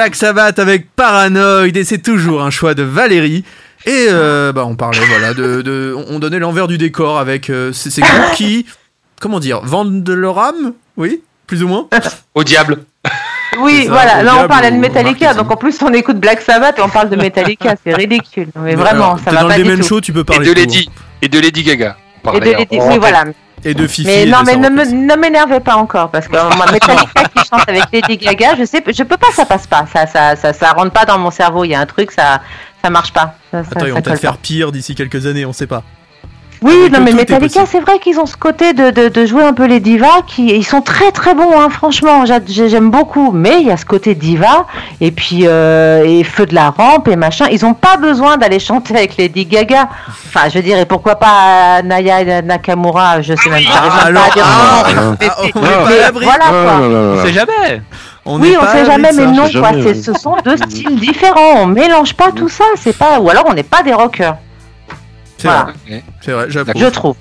Black Sabbath avec Paranoid et c'est toujours un choix de Valérie. Et euh, bah on parlait voilà de, de- on donnait l'envers du décor avec euh, ces, ces groupes qui comment dire vendent de leur âme, oui, plus ou moins. Au diable. Oui, ça, voilà, là on parlait de Metallica, donc en plus on écoute Black Sabbath et on parle de Metallica, c'est ridicule. Mais Mais vraiment, alors, ça va dans pas le du tout. Show, tu peux Et parler de tout, Lady. Et de Lady Gaga. Par Et de d'ailleurs. Lady- oui, voilà. Et de Fifi. Mais non, mais ne me- ne m'énervez pas encore parce que moi, Metallica qui chante avec Lady Gaga, je sais, je peux pas, ça passe pas, ça, ça, ça, ça rentre pas dans mon cerveau. Il y a un truc, ça, ça marche pas. Ça, Attends, ils ça vont peut-être faire pire d'ici quelques années, on sait pas. Oui, non, mais Metallica, c'est vrai qu'ils ont ce côté de, de, de jouer un peu les divas, qui ils sont très très bons, hein, franchement, j'a- j'ai- j'aime beaucoup. Mais il y a ce côté diva, et puis euh, et feu de la rampe et machin. Ils ont pas besoin d'aller chanter avec Lady Gaga. Enfin, je veux dire, et pourquoi pas Naya Nakamura Je sais même pas. j'arrive même Alors, pas à dire ah, ah, on pas à l'abri. Voilà Ah quoi. On sait jamais. On Oui, on sait jamais, mais non, jamais, quoi. ouais. Ce sont deux styles différents. On mélange pas tout ça. C'est pas, ou alors on n'est pas des rockers. C'est Voilà. vrai, c'est vrai, j'approuve. Je trouve.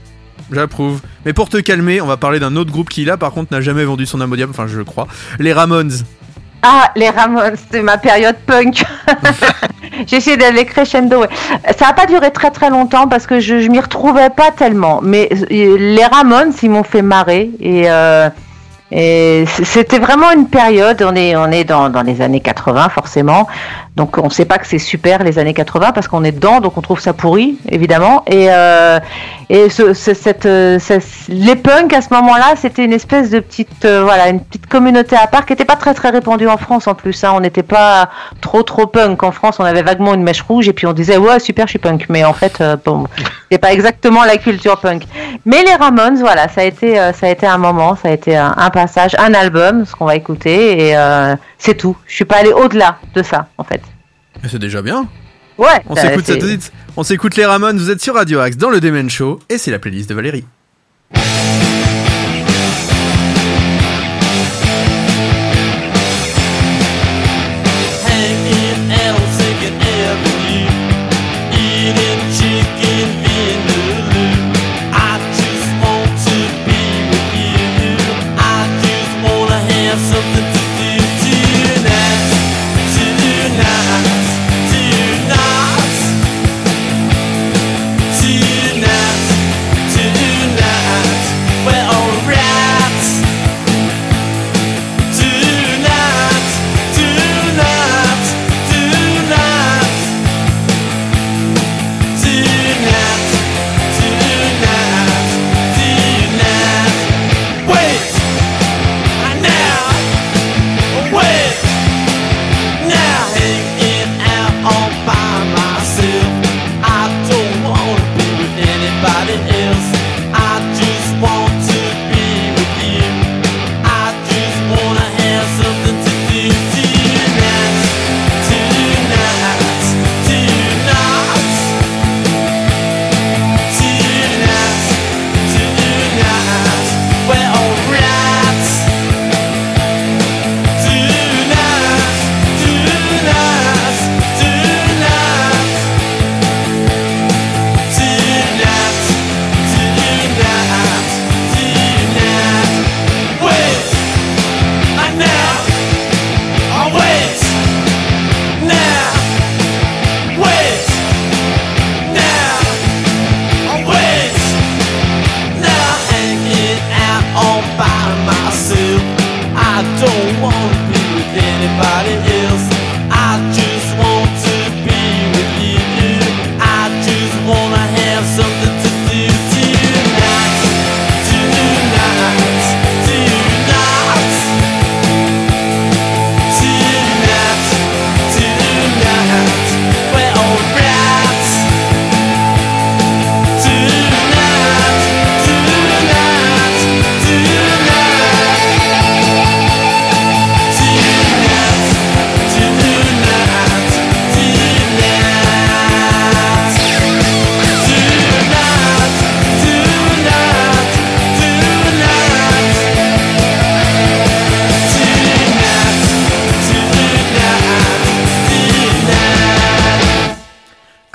J'approuve. Mais pour te calmer, on va parler d'un autre groupe qui là par contre n'a jamais vendu son âme au diable, enfin je crois. Les Ramones. Ah, les Ramones, c'est ma période punk. J'ai essayé d'aller crescendo. ouais. Ça n'a pas duré très très longtemps parce que je, je m'y retrouvais pas tellement. Mais euh, les Ramones, ils m'ont fait marrer. Et, euh, c'était vraiment une période. On est, on est dans, dans les années 80 forcément. Donc on ne sait pas que c'est super les années 80 parce qu'on est dedans, donc on trouve ça pourri évidemment. Et, euh, et ce, ce- cette, euh, ce- les punks à ce moment-là, c'était une espèce de petite, euh, voilà, une petite communauté à part qui n'était pas très très répandue en France en plus. Hein. On n'était pas trop trop punk en France. On avait vaguement une mèche rouge et puis on disait ouais super je suis punk. Mais en fait euh, bon, c'est pas exactement la culture punk. Mais les Ramones, voilà, ça a été euh, ça a été un moment, ça a été un, un passage, un album, ce qu'on va écouter et euh, c'est tout. Je suis pas allée au-delà de ça en fait. C'est déjà bien. Ouais. On s'écoute ça c'est- tout de suite. On s'écoute les Ramones, vous êtes sur Radio Axe dans le Demen Show et c'est la playlist de Valérie.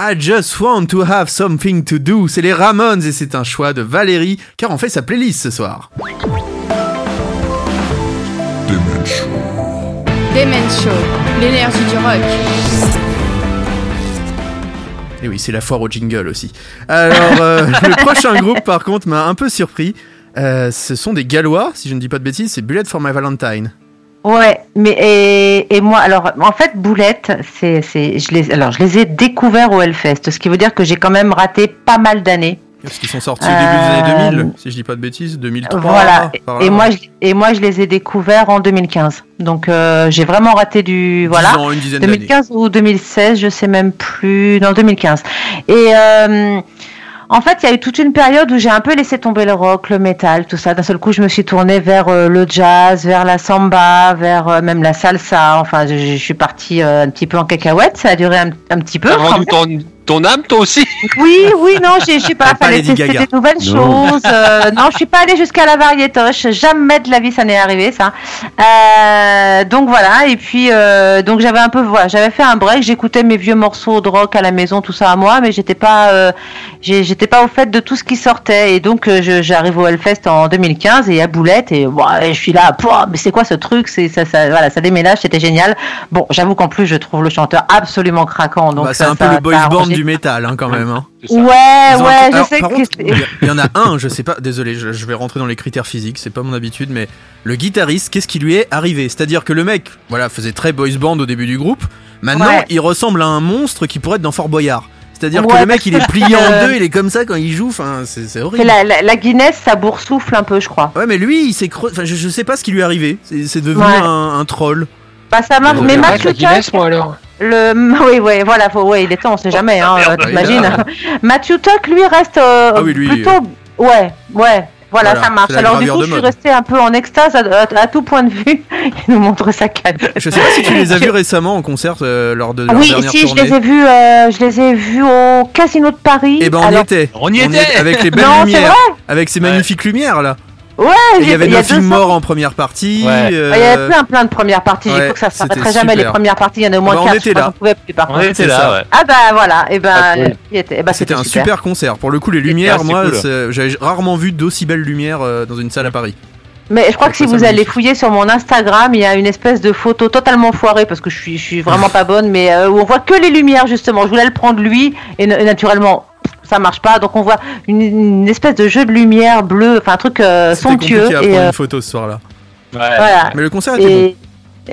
I just want to have something to do. C'est les Ramones et c'est un choix de Valérie car on fait sa playlist ce soir. Demen Show. Demen Show, l'énergie du rock. Et oui, c'est la foire au jingle aussi. Alors, euh, le prochain groupe, par contre, m'a un peu surpris. Euh, ce sont des Gallois, si je ne dis pas de bêtises, c'est Bullet for My Valentine. Ouais, mais et, et moi, alors en fait, Boulette, c'est, c'est, je les, alors je les ai découverts au Hellfest, ce qui veut dire que j'ai quand même raté pas mal d'années. Parce qu'ils sont sortis au début des Euh, années 2000, si je dis pas de bêtises, 2003. voilà. par là. Et moi, je, et moi, je les ai découverts en 2015. Donc euh, j'ai vraiment raté du, voilà. Ans, une dizaine d'années. 2015 ou 2016, je sais même plus. Non, 2015. Et euh, en fait, il y a eu toute une période où j'ai un peu laissé tomber le rock, le métal, tout ça. D'un seul coup, je me suis tournée vers euh, le jazz, vers la samba, vers euh, même la salsa. Enfin, je, je suis partie euh, un petit peu en cacahuète. Ça a duré un, un petit peu. T'as quand vendu ton, ton âme, toi aussi oui, oui, non, je sais pas, fallait tester des nouvelles Non. choses. euh, non, je suis pas allée jusqu'à la variétoche. Jamais de la vie ça n'est arrivé, ça. Euh, donc voilà, et puis euh, donc j'avais un peu, voilà, j'avais fait un break. J'écoutais mes vieux morceaux de rock à la maison, tout ça à moi, mais j'étais pas, euh, j'étais pas au fait de tout ce qui sortait. Et donc euh, j'arrive au Hellfest en 2015 et à Boulette et bon, et je suis là, Pouah, mais c'est quoi ce truc? C'est ça, ça, voilà, ça déménage, c'était génial. Bon, j'avoue qu'en plus je trouve le chanteur absolument craquant. Donc Bah, c'est un peu le a band. Du métal, hein, quand même. hein. Ouais, ouais, je sais il y en a un, je sais pas, désolé, je, je vais rentrer dans les critères physiques, c'est pas mon habitude, mais le guitariste, qu'est-ce qui lui est arrivé? C'est-à-dire que le mec, voilà, faisait très boys band au début du groupe, maintenant Ouais. il ressemble à un monstre qui pourrait être dans Fort Boyard. C'est-à-dire que le mec il est plié en deux, il est comme ça quand il joue, enfin c'est horrible. la, la, la Guinness, ça boursoufle un peu, je crois. Ouais mais lui il s'est creux... enfin je, je sais pas ce qui lui est arrivé, c'est devenu Ouais. un, un troll. Bah ça marche, mais Matthew la Guinness, moi alors. Le, oui, oui, voilà, faut, ouais, il est temps, on sait jamais, hein, euh, t'imagines. là. Matthew Tuck, lui, reste euh, Ah oui, lui, plutôt, ouais, ouais. Voilà, Voilà, ça marche. Alors du coup, je suis mode. restée un peu en extase à, à- à tout point de vue. Il nous montre sa canne. Je sais pas si tu les as vus récemment en concert euh, lors de leur Oui, dernière si, je les ai vus, euh, je les ai vus au Casino de Paris. Eh ben on y était. On y était. avec les belles Non, lumières, vrai. avec ces magnifiques lumières là. Ouais, Il y avait a nos films 200 morts en première partie. Ouais. euh, Il y avait plein plein de premières parties. J'ai ouais, cru que ça c'était s'arrêterait jamais super. les premières parties. Il y en a au moins Bah, on quatre. était là. pouvait plus par On contre. était là, ouais. Ah bah voilà. Et ben, Ah, eh ben, C'était un super. concert. Pour le coup, les lumières, moi, cool. j'avais rarement vu d'aussi belles lumières euh, dans une salle à Paris. Mais je crois que si vous allez fouiller sur mon Instagram, il y a une espèce de photo totalement foirée parce que je suis, je suis vraiment pas bonne, mais euh, où on voit que les lumières justement. Je voulais le prendre lui et naturellement ça marche pas, donc on voit une, une espèce de jeu de lumière bleue, enfin un truc euh, somptueux. compliqué à Et, prendre euh, une photo ce soir-là. voilà. Mais le concert était bon. Et,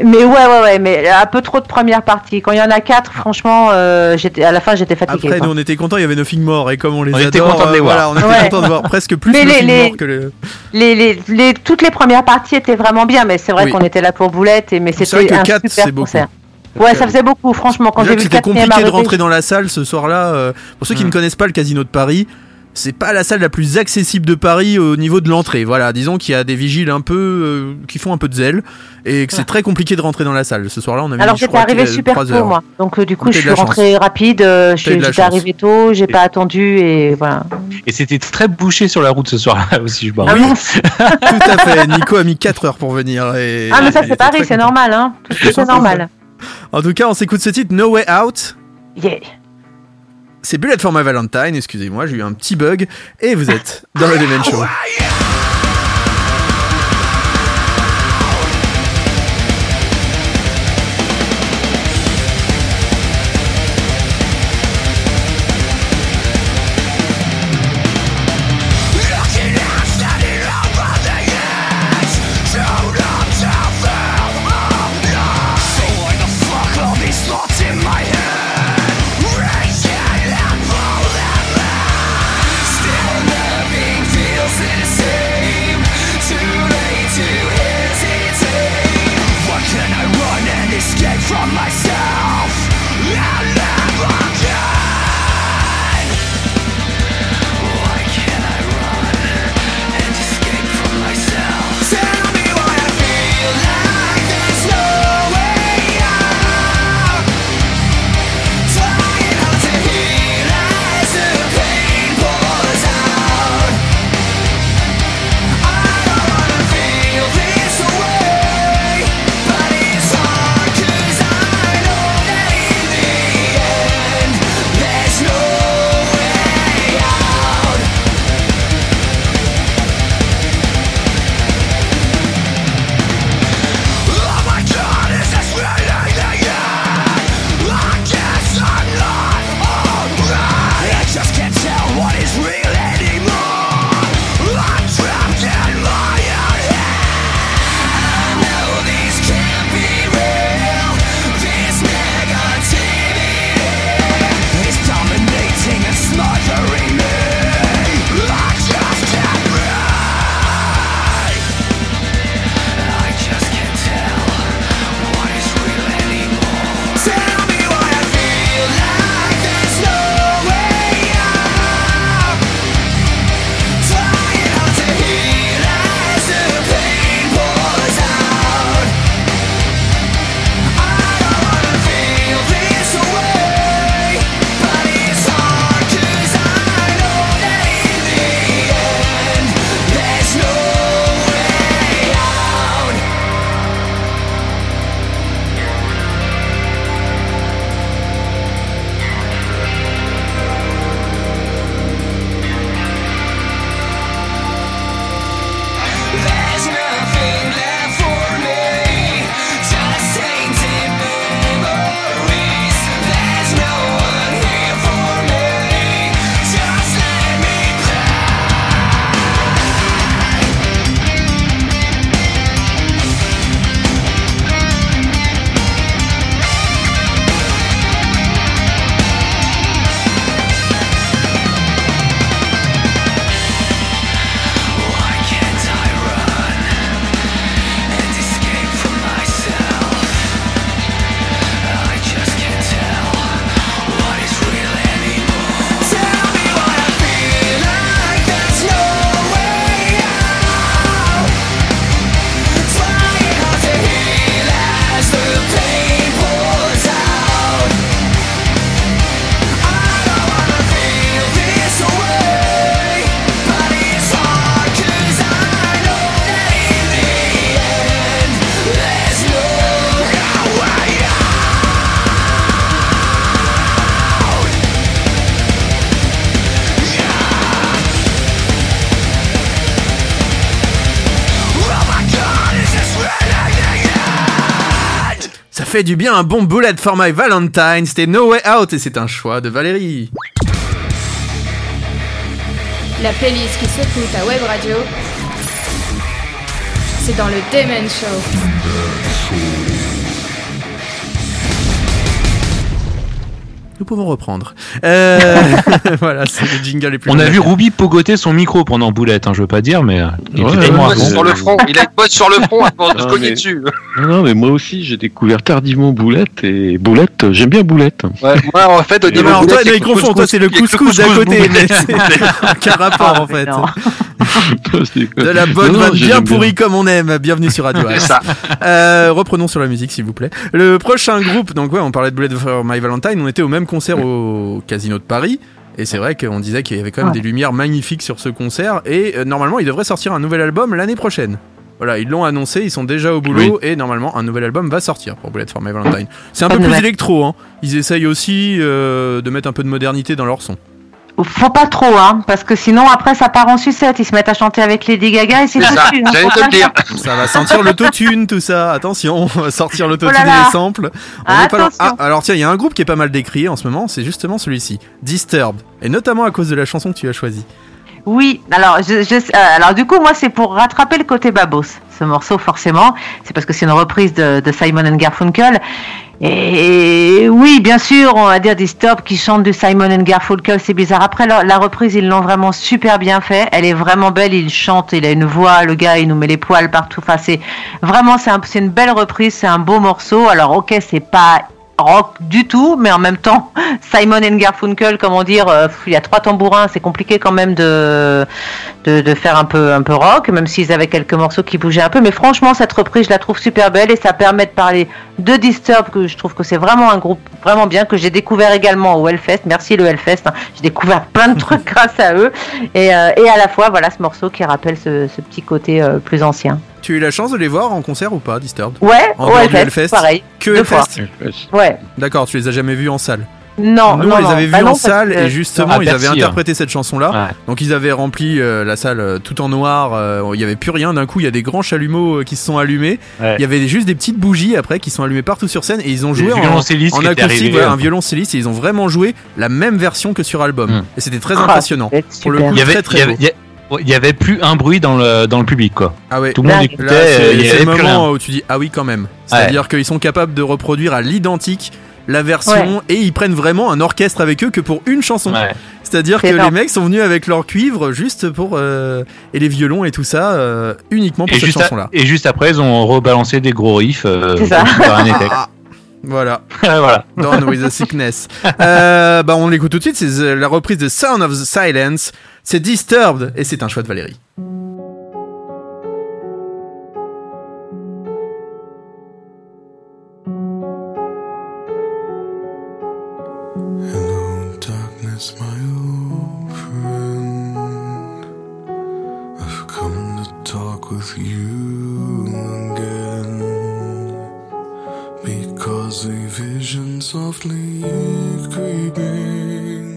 mais ouais, ouais, ouais, mais un peu trop de première partie. Quand il y en a quatre, franchement, euh, j'étais à la fin j'étais fatiguée. Après, quoi. nous on était contents, il y avait nos films morts et comme on les On adore, était contents de les euh, voir. voilà, on était Ouais. contents de voir presque plus Mais nos les- films les- morts que le. Les, les, les, toutes les premières parties étaient vraiment bien, mais c'est vrai Oui. qu'on était là pour boulette, et mais c'était que un quatre, super c'est beaucoup. Ouais, ça faisait beaucoup, franchement, quand j'ai vu le c'était compliqué de rentrer dans la salle ce soir-là. euh, pour ceux qui Mm. ne connaissent pas le Casino de Paris, c'est pas la salle la plus accessible de Paris au niveau de l'entrée. Voilà, disons qu'il y a des vigiles un peu euh, qui font un peu de zèle et que c'est très compliqué de rentrer dans la salle. Ce soir-là, on a mis Alors j'étais arrivé super tôt heures. moi, donc euh, du coup je suis la rentrée rapide, euh, j'étais arrivé tôt, j'ai pas attendu et voilà. Et c'était très bouché sur la route ce soir-là aussi, je Ah, mince. Tout à fait. Nico a mis 4 heures pour venir. Et Ah, mais ça c'est Paris, c'est normal hein, tout c'est normal. En tout cas, on s'écoute ce titre No Way Out. Yeah. C'est Bullet for My Valentine, excusez-moi, j'ai eu un petit bug. Et vous êtes dans le Demen Show. fait du bien un bon bullet for my Valentine. C'était No Way Out et c'est un choix de Valérie. La playlist qui secoue ta web radio. C'est dans le Demen Show. Nous pouvons reprendre. Euh, voilà, c'est le jingle les plus On a vu Ruby pogoter son micro pendant Boulette, hein, je veux pas dire, mais euh, il Ouais, était ouais, témoin. ouais, Bosse sur le front. Il a une botte sur le front avant de se cogner dessus. Non, non, mais moi aussi, j'ai découvert tardivement Boulette et Boulette, j'aime bien Boulette. Ouais, moi, en fait, au Non, alors, toi, boulette, non, c'est il confond, toi, c'est le il couscous d'à côté, boulette. mais c'est aucun rapport en fait. De la bonne vanne bien pourrie comme on aime. Bienvenue sur Radio ça. Euh, reprenons sur la musique, s'il vous plaît. Le prochain groupe, donc ouais, on parlait de Bullet for My Valentine. On était au même concert au Casino de Paris. Et c'est vrai qu'on disait qu'il y avait quand même Ouais. des lumières magnifiques sur ce concert. Et euh, normalement, ils devraient sortir un nouvel album l'année prochaine. Voilà, ils l'ont annoncé, ils sont déjà au boulot. Et normalement, un nouvel album va sortir pour Bullet for My Valentine. C'est un Pas peu plus électro. Hein. Ils essayent aussi euh, de mettre un peu de modernité dans leur son. Faut pas trop, hein, parce que sinon après ça part en sucette. Ils se mettent à chanter avec Lady Gaga et c'est ça. hein. Te dire. Ça va sentir l'autotune, tout ça. Attention, on va sortir l'autotune Oh là. et les samples. On pas. Ah, alors tiens, il y a un groupe qui est pas mal décrié en ce moment, c'est justement celui-ci, Disturbed. Et notamment à cause de la chanson que tu as choisie. Oui, euh, alors du coup, moi, c'est pour rattraper le côté babos. Ce morceau, forcément, c'est parce que c'est une reprise de, Simon and Garfunkel. Et oui, bien sûr, on va dire des stops qui chantent du Simon and Garfunkel, c'est bizarre. Après, la, reprise, ils l'ont vraiment super bien fait. Elle est vraiment belle, il chante, il a une voix, le gars, il nous met les poils partout. Enfin, c'est vraiment, c'est une belle reprise, c'est un beau morceau. Alors, ok, c'est pas rock du tout, mais en même temps, Simon and Garfunkel, comment dire, euh, il y a trois tambourins, c'est compliqué quand même de, faire un peu, un peu rock, même s'ils avaient quelques morceaux qui bougeaient un peu. Mais franchement, cette reprise, je la trouve super belle et ça permet de parler de Disturb, que je trouve que c'est vraiment un groupe vraiment bien, que j'ai découvert également au Hellfest. Merci le Hellfest, hein. j'ai découvert plein de trucs grâce à eux. Et, euh, et à la fois, voilà ce morceau qui rappelle ce, ce petit côté euh, plus ancien. Tu as eu la chance de les voir en concert ou pas, Disturbed Ouais, En du Hellfest, Hellfest pareil. Que. Hellfest Ouais. D'accord, tu les as jamais vus en salle. Non, Nous, non, on les non. avait vus Bah non, en parce salle et justement, À ils avaient Bercy, interprété cette chanson-là. Ouais. Donc ils avaient rempli euh, la salle euh, tout en noir, euh, il y avait plus rien. D'un coup, il y a des grands chalumeaux euh, qui se sont allumés. Ouais. Il y avait juste des petites bougies après qui sont allumées partout sur scène et ils ont joué en, en acoustique, hein. un violoncelliste et ils ont vraiment joué la même version que sur album. Mm. Et c'était très Ah, impressionnant. Pour le coup, Il y avait, très très y avait, beau. y a- il y avait plus un bruit dans le, dans le public, quoi. Ah ouais. Tout le monde écoutait, Là, euh, c'est il y c'est avait le plus rien. moment où tu dis ah oui quand même. C'est-à-dire qu'ils sont capables de reproduire à l'identique la version et ils prennent vraiment un orchestre avec eux que pour une chanson. Ouais. C'est-à-dire que les mecs sont venus avec leur cuivre juste pour euh, et les violons et tout ça euh, uniquement pour Et cette chanson-là. et juste après, ils ont rebalancé des gros riffs. Euh, C'est ça. Voilà, voilà. Down with the Sickness. Euh, bah on l'écoute tout de suite, c'est euh, la reprise de Sound of the Silence. C'est Disturbed et c'est un choix de Valérie. Softly creeping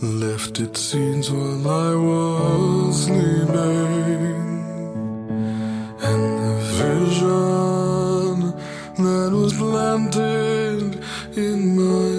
left its scenes while I was sleeping. And the vision that was planted in my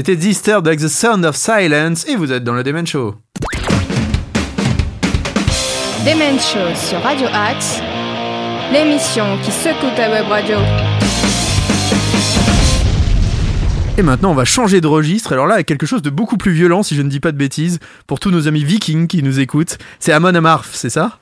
C'était Disturbed avec The Sound of Silence et vous êtes dans le Demen Show. Demen Show sur Radio Axe, l'émission qui secoue ta web radio. Et maintenant, on va changer de registre. Alors là, avec quelque chose de beaucoup plus violent, si je ne dis pas de bêtises, pour tous nos amis vikings qui nous écoutent. C'est Amon Amarth, c'est ça?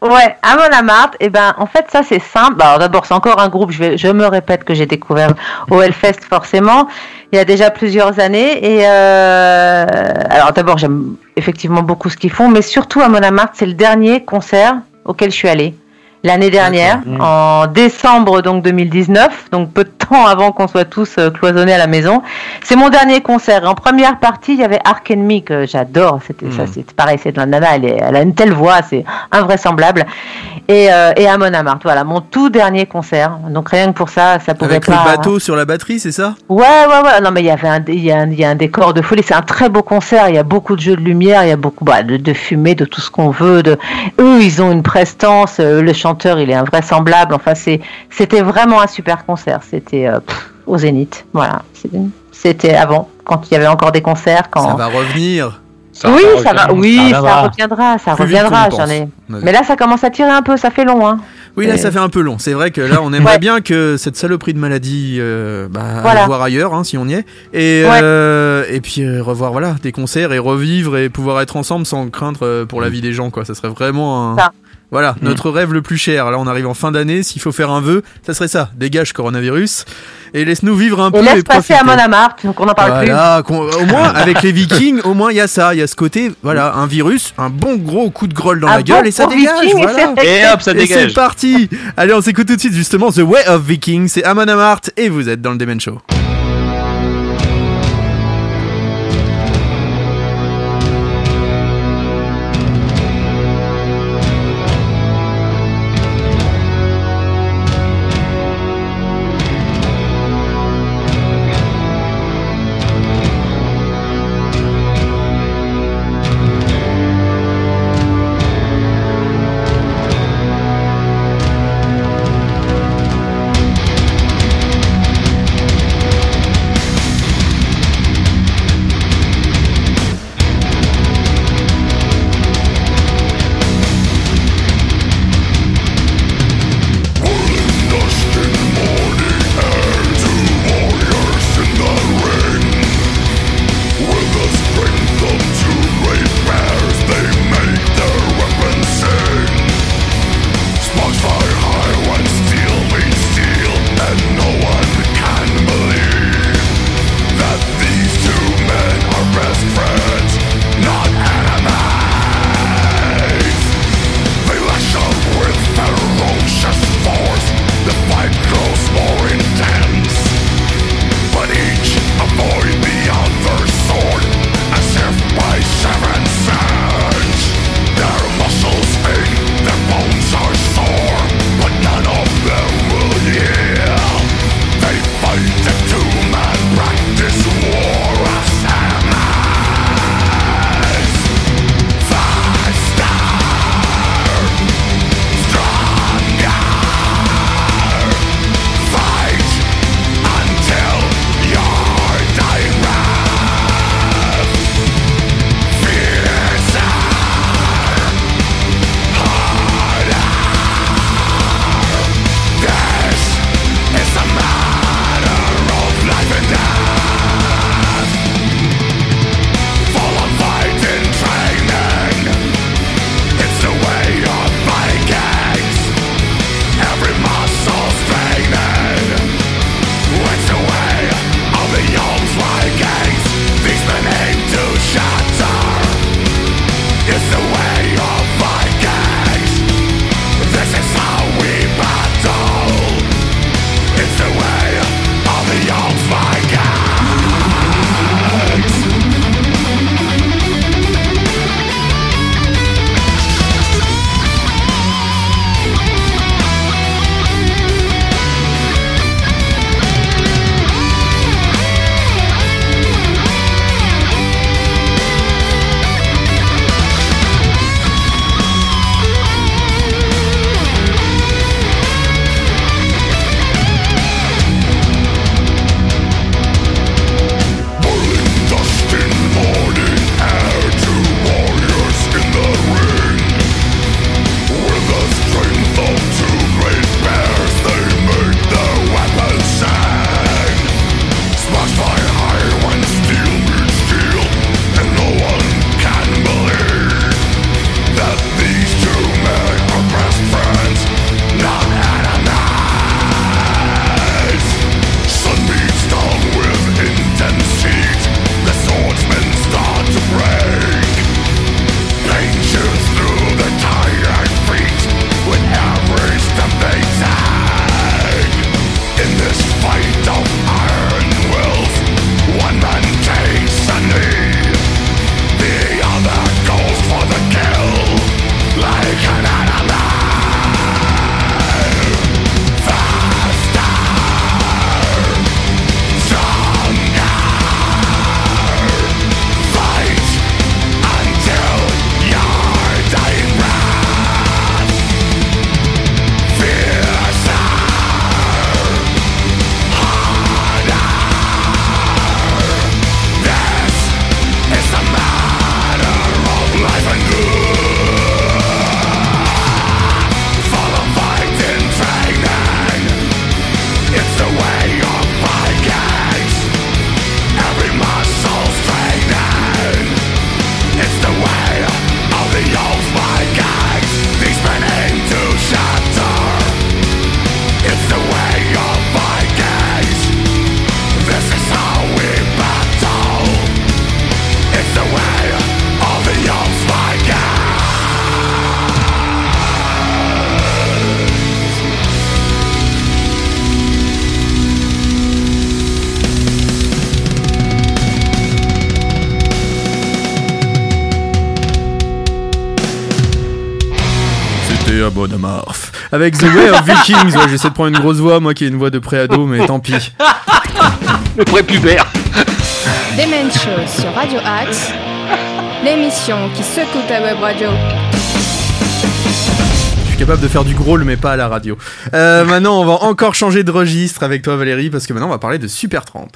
Ouais, Amon Amarth, et ben en fait ça c'est simple. Bah, Alors d'abord c'est encore un groupe, je, vais, je me répète que j'ai découvert au Hellfest forcément, il y a déjà plusieurs années. Et euh, alors d'abord j'aime effectivement beaucoup ce qu'ils font, mais surtout Amon Amarth c'est le dernier concert auquel je suis allée l'année dernière, en décembre donc 2019, donc peu de temps avant qu'on soit tous euh, cloisonnés à la maison. C'est mon dernier concert. En première partie, il y avait Ark Enemy que j'adore. C'était ça, c'est pareil, c'est de la nana. Elle, est- elle a une telle voix, c'est invraisemblable. Et, euh, et Amon Amarth, voilà, mon tout dernier concert. Donc rien que pour ça, ça pouvait Avec pas. le bateau sur la batterie, c'est ça? Ouais, ouais, ouais. Non, mais il y avait un, il y a un, il y a un décor de folie. C'est un très beau concert. Il y a beaucoup de jeux de lumière. Il y a beaucoup bah, de, de fumée, de tout ce qu'on veut. De... Eux, ils ont une prestance. euh, le chanteur, il est invraisemblable. Enfin, c'est, c'était vraiment un super concert. C'était euh, au Zénith. Voilà. C'était avant, quand il y avait encore des concerts. Quand... Ça va revenir. oui, ça va. Oui, ça ça, reviendra. Ça Plus reviendra. J'en ai. Mais là, ça commence à tirer un peu. Ça fait long, hein. Oui, là, Et- ça fait un peu long. C'est vrai que là, on aimerait Ouais. bien que cette saloperie de maladie, euh, bah, Voilà. voir ailleurs, hein, si on y est. Et, Ouais. euh, et puis euh, revoir voilà, des concerts et revivre et pouvoir être ensemble sans craindre euh, pour la vie des gens. Quoi. Ça serait vraiment un... Ça. Voilà, notre rêve le plus cher. Là, on arrive en fin d'année. S'il faut faire un vœu, ça serait ça. Dégage coronavirus et laisse-nous vivre un peu Et laisse profiter. passer Amon Amarth. Donc on n'en parle plus. Voilà, qu'on- au moins avec les Vikings, au moins il y a ça, il y a ce côté, voilà, un virus, un bon gros coup de grolle dans Un la gueule et ça dégage, Viking, voilà. c'est- Et hop, ça Et c'est dégage. parti Allez, on s'écoute tout de suite justement The Way of Viking, c'est Amon Amarth et vous êtes dans le Demen Show. Avec The Way of Vikings, ouais, j'essaie de prendre une grosse voix, moi qui ai une voix de préado, mais tant pis. Le prépubère. Demen Show sur Radio Axe, l'émission qui secoue ta web radio. Je suis capable de faire du growl, mais pas à la radio. Euh, maintenant, on va encore changer de registre avec toi, Valérie, parce que maintenant, on va parler de Supertramp.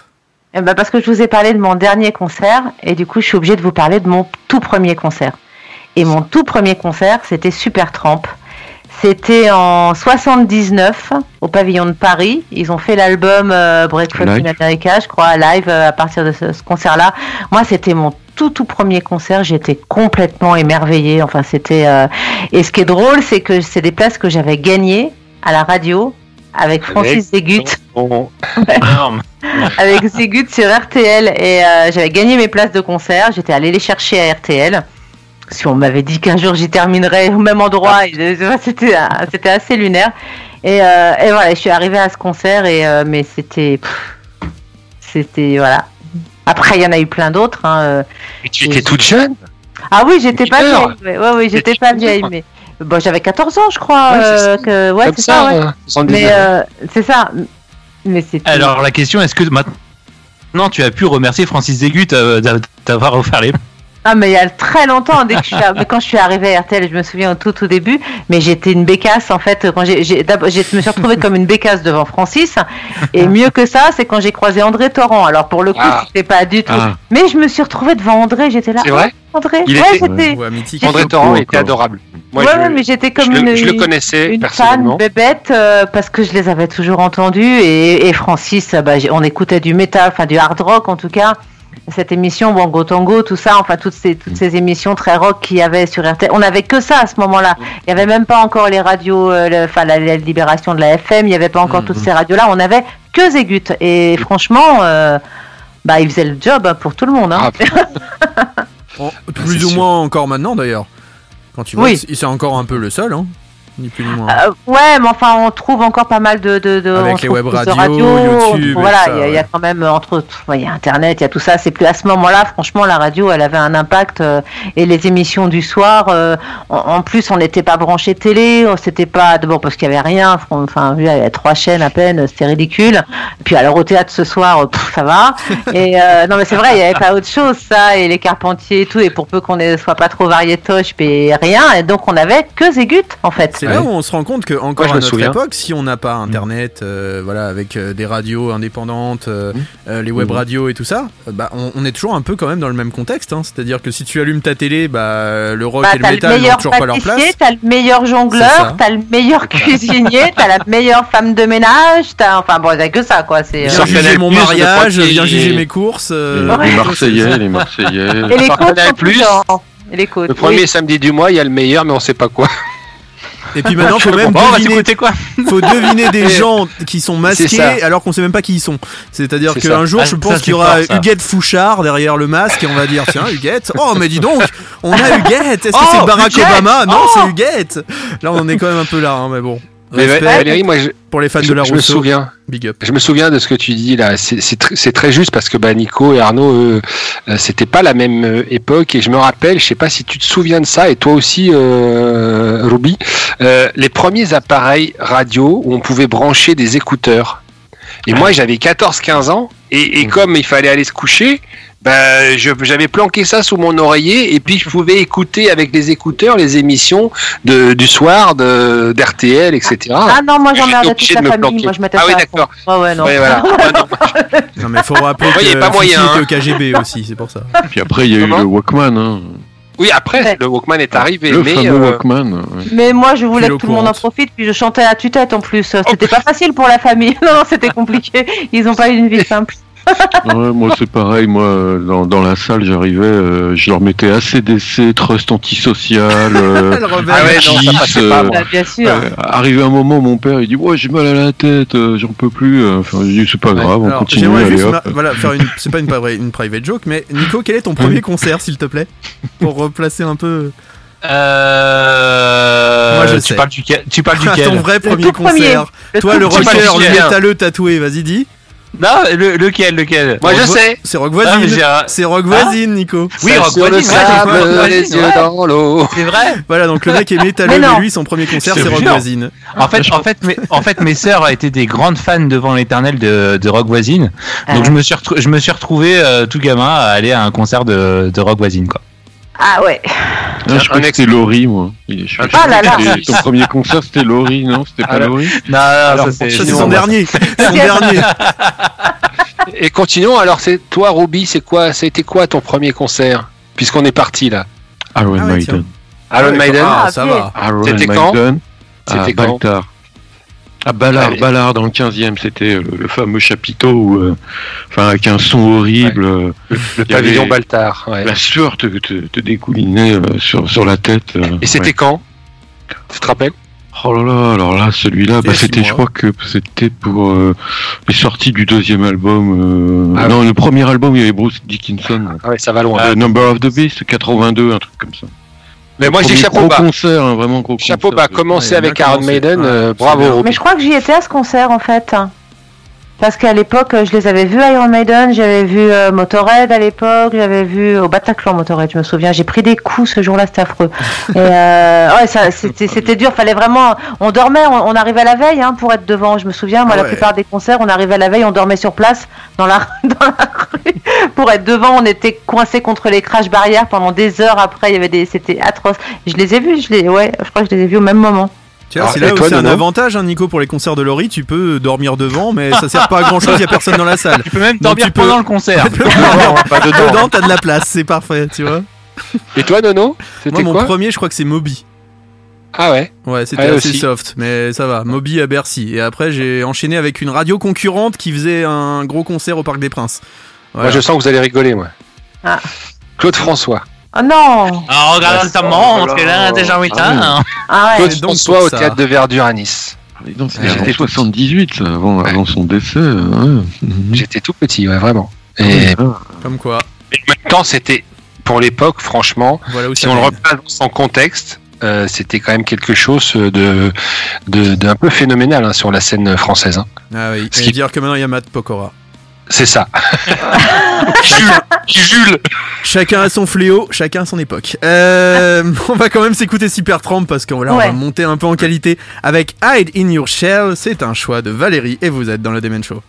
Eh ben, parce que je vous ai parlé de mon dernier concert et du coup je suis obligée de vous parler de mon tout premier concert. Et mon tout premier concert c'était Supertramp. C'était en 79 au pavillon de Paris. Ils ont fait l'album euh, Breakfast in America, je crois, live euh, à partir de ce, ce concert-là. Moi c'était mon tout tout premier concert. J'étais complètement émerveillée. Enfin c'était euh, et ce qui est drôle c'est que c'est des places que j'avais gagnées à la radio avec Francis Zegut avec Zégut sur RTL et j'avais gagné mes places de concert. J'étais allée les chercher à RTL. Si on m'avait dit qu'un jour j'y terminerais au même endroit, et, euh, c'était c'était assez lunaire. Et, euh, et voilà, je suis arrivée à ce concert et euh, mais c'était c'était voilà. Après il y en a eu plein d'autres. hein. Et tu étais toute jeune Ah oui, j'étais pas vieille. Ouais, ouais, j'étais pas vieille, mais bon, j'avais 14 ans, je crois. Ouais, c'est euh, ça. que... ouais ça. 79. Mais c'est ça. Mais. Alors la question, est-ce que maintenant tu as pu remercier Francis Zégut d'a- d'avoir offert les... Ah mais il y a très longtemps, dès que je suis arri- mais quand je suis arrivée à RTL, je me souviens au tout tout début, mais j'étais une bécasse en fait quand j'ai j'ai- d'abord, j'ai- je me suis retrouvée comme une bécasse devant Francis et mieux que ça, c'est quand j'ai croisé André Torrent. Alors pour le coup, Ah. c'était pas du tout, Ah. mais je me suis retrouvée devant André, j'étais là. C'est vrai? Ah, André, Il ouais, était- j'étais Ouais, mythique. André Torrent était adorable. Moi, ouais, je, mais j'étais je comme le, une je le connaissais une personnellement. fan bébête euh, parce que je les avais toujours entendus et, et Francis, euh, bah, on écoutait du métal, enfin du hard rock en tout cas. Cette émission Bongo Tango, tout ça, enfin toutes ces toutes ces émissions très rock qu'il y avait sur RTL, on n'avait que ça à ce moment-là. Il y avait même pas encore les radios, euh, enfin la, la libération de la FM, il y avait pas encore Mhm. toutes ces radios-là. On avait que Zégut et franchement, euh, bah il faisait le job hein, pour tout le monde. Hein. Ah, En- c'est plus ou sûr. moins encore maintenant d'ailleurs. Quand tu vois, Oui. c'est c'est encore un peu le seul, hein. Ni plus ni moins. Euh, ouais, mais enfin, on trouve encore pas mal de. de, de Avec les web radios, YouTube et Voilà, il y, a- y quand même, entre autres, il y a Internet, il y a tout ça. C'est plus à ce moment-là, franchement, la radio, elle avait un impact. euh, et les émissions du soir, euh, en, en plus, on n'était pas branché télé, on- c'était pas. D'abord parce qu'il y avait rien, enfin, il y avait trois chaînes à peine, c'était ridicule. Et puis, alors, au théâtre ce soir, euh, pff, ça va. Et euh, non, mais c'est vrai, il n'y avait pas autre chose, ça, et les Carpentiers et tout. Et pour peu qu'on ne soit pas trop variétoche, puis rien. Et donc, on avait que Zégut, en fait. C'est là où on se rend compte que encore Moi, je à notre souviens. époque, si on n'a pas internet, euh, voilà, avec euh, des radios indépendantes, euh, euh, les web Mhm. radios et tout ça, bah on, on est toujours un peu quand même dans le même contexte. hein. C'est-à-dire que si tu allumes ta télé, bah le rock Bah, et le métal n'ont meilleur toujours pas leur place. t'as le meilleur jongleur, t'as le meilleur cuisinier, t'as la meilleure femme de ménage, t'as enfin bon, t'as que ça quoi. C'est Viens juger mon je mariage, qu'il- viens juger mes courses. euh, Les, Marseillais, les Marseillais. et les sont plus les côtes. Le premier oui. samedi du mois, il y a le meilleur, mais on sait pas quoi. Et puis maintenant, faut même Bon, va deviner, quoi faut deviner des gens qui sont masqués alors qu'on sait même pas qui ils sont. C'est-à-dire C'est qu'un jour, Ah, je ça, pense qu'il y aura fort. Huguette Fouchard derrière le masque et on va dire tiens Huguette. Oh mais dis donc, on a Huguette. Est-ce que Oh, c'est Barack Huguette Obama? Non, Oh c'est Huguette. Là, on en est quand même un peu là, hein, mais bon. Mais Respect Valérie, moi, je, pour les fans je- de la je me souviens. Big up. Je me souviens de ce que tu dis là. C'est c'est tr- c'est très juste parce que bah, Nico et Arnaud, euh, c'était pas la même euh, époque. Et je me rappelle, je sais pas si tu te souviens de ça, et toi aussi, euh, Ruby, euh, les premiers appareils radio où on pouvait brancher des écouteurs. Et moi, j'avais 14-15 ans, et, et comme il fallait aller se coucher, ben, je- j'avais planqué ça sous mon oreiller, et puis je pouvais écouter avec les écouteurs les émissions de, du soir de d'RTL, etc. Ah non, moi J'étais j'emmerdais toute de la me famille, planquer. moi je mettais Ah ça oui, d'accord. Ouais, ouais, non. Ouais, voilà. Ah, non, Non mais faut rappeler Ouais, que y a pas moyen, était hein. au KGB aussi, c'est pour ça. Puis après, il y a eu le Walkman. Hein. Oui, après, Ouais. le Walkman est arrivé, Le mais fameux euh, Walkman. ouais. Mais moi je voulais que tout le monde en profite, puis je chantais à tue-tête en plus. Oh. C'était pas facile pour la famille. Non, c'était compliqué. Ils ont pas eu une vie simple. Ouais, moi, c'est pareil. Moi, euh, dans, dans la salle, j'arrivais, euh, je leur mettais ACDC, Trust Antisocial. Euh. Ah ouais, non, ça pas, euh, moi. Bah, bien sûr. euh, arrivé un moment, mon père, il dit Ouais, j'ai mal à la tête, euh, j'en peux plus. Enfin, je dis C'est pas grave, on Alors, continue. j'aimerais Allez, juste hop. ma- voilà, faire une. C'est pas une, une private joke, mais Nico, quel est ton premier concert, s'il te plaît Pour replacer un peu? Euh... Moi, je tu sais. parles, duquel, tu parles ton duquel? vrai Le premier premier. concert. Le Toi, le premier. rocker, le Pas le métalleux tatoué, vas-y, dis. Non, le- lequel, lequel? Moi je sais. C'est Rock Ah, Voisine. C'est Rock Ah Voisine, Nico. Oui, Rock sur le Voisine, ouais, j'ai sable, fait Rock Voisine, les yeux ouais. dans l'eau. C'est vrai? Voilà, donc le mec est métalleux, Mais lui, son premier concert, c'est Rock. Voisine. En fait, en fait, mes, en fait, mes sœurs étaient des grandes fans devant l'éternel de, de Rock Voisine. Donc Ah. je me suis je me suis retrouvé euh, tout gamin à aller à un concert de, de Rock Voisine quoi. Ah ouais. Ah, je crois Un que c'était Laurie, moi. Ah là là. Ton premier concert, c'était Laurie, non? C'était pas Ah. Laurie? Non, non, Alors, ça c'est Ça, son dernier. Son dernier. Et continuons. Alors c'est toi, Ruby, c'est quoi C'était quoi ton premier concert? Puisqu'on est parti là. Iron Ah Maiden. Iron Maiden. Ah, Ah, ça va. C'était quand? C'était quand? À Ballard, Allez. Ballard dans le 15e, c'était euh, le, le fameux chapiteau où, euh, enfin, avec un son horrible, euh, Le pavillon avait- Baltar. ouais. la sueur te, te, te découlinait euh, sur, sur la tête. euh, Et c'était ouais. quand? Tu te rappelles? Oh là là, alors là, celui-là, C'était bah, c'était, je crois que c'était pour euh, les sorties du deuxième album. euh, Ah non, le premier album, il y avait Bruce Dickinson. Ah ouais, ça va loin. Euh, Number of the Beast, 82, un truc comme ça. Mais moi Premier chapeau bas. concert, hein, vraiment gros Chapeau concert. bas. Commencer avec Iron. Maiden. Euh, bravo. Mais je crois que j'y étais à ce concert en fait. Parce qu'à l'époque, je les avais vus Iron Maiden, j'avais vu euh, Motorhead à l'époque, j'avais vu au Bataclan Motorhead, je me souviens. J'ai pris des coups ce jour-là, c'était affreux. Et euh, ouais, ça, c'était, dur. Fallait vraiment. On dormait, on, on arrivait la veille hein, pour être devant. Je me souviens, moi, Ah la plupart des concerts, on arrivait la veille, on dormait sur place dans la dans la rue pour être devant. On était coincés contre les crash barrières pendant des heures. Après, il y avait des, c'était atroce. Je les ai vus, je les, ouais, je crois que je les ai vus au même moment. Tu vois, Alors, c'est là où c'est un avantage, hein, Nico, pour les concerts de Laurie. Tu peux dormir devant, mais ça sert pas à grand chose, il y a personne dans la salle. Tu peux même Donc, dormir tu peux- pendant le concert. Pas dedans. Dedans, t'as de la place, c'est parfait, tu vois. Et toi, Nono Moi, mon quoi premier, je crois que c'est Moby. Ah ouais. Ouais, c'était Ouais, assez aussi. soft, mais ça va. Moby à Bercy. Et après, j'ai enchaîné avec une radio concurrente qui faisait un gros concert au Parc des Princes. Voilà. Moi je sens que vous allez rigoler, moi. Ah. Claude François. Oh non Ah, regarde ta montre, il a déjà 8 Ah oui. ans. Ah ouais. Donc pour au théâtre de Verdure à Nice. Et donc, Ouais, c'était j'étais 78, ça, avant, Ouais. avant son décès. euh, ouais. Mhm. J'étais tout petit, ouais, vraiment. Et Comme quoi. mais en même temps, c'était pour l'époque, franchement, si on le replace dans son contexte, euh, c'était quand même quelque chose de de- d'un peu phénoménal hein, sur la scène française. hein. Ah oui. Ce Et qui- dire que maintenant il y a Matt Pokora. C'est ça. Jules, Jules. Chacun a son fléau, chacun a son époque. Euh, on va quand même s'écouter Supertramp parce qu'on là, on va monter un peu en qualité avec Hide in Your Shell. C'est un choix de Valérie et vous êtes dans le Demen Show.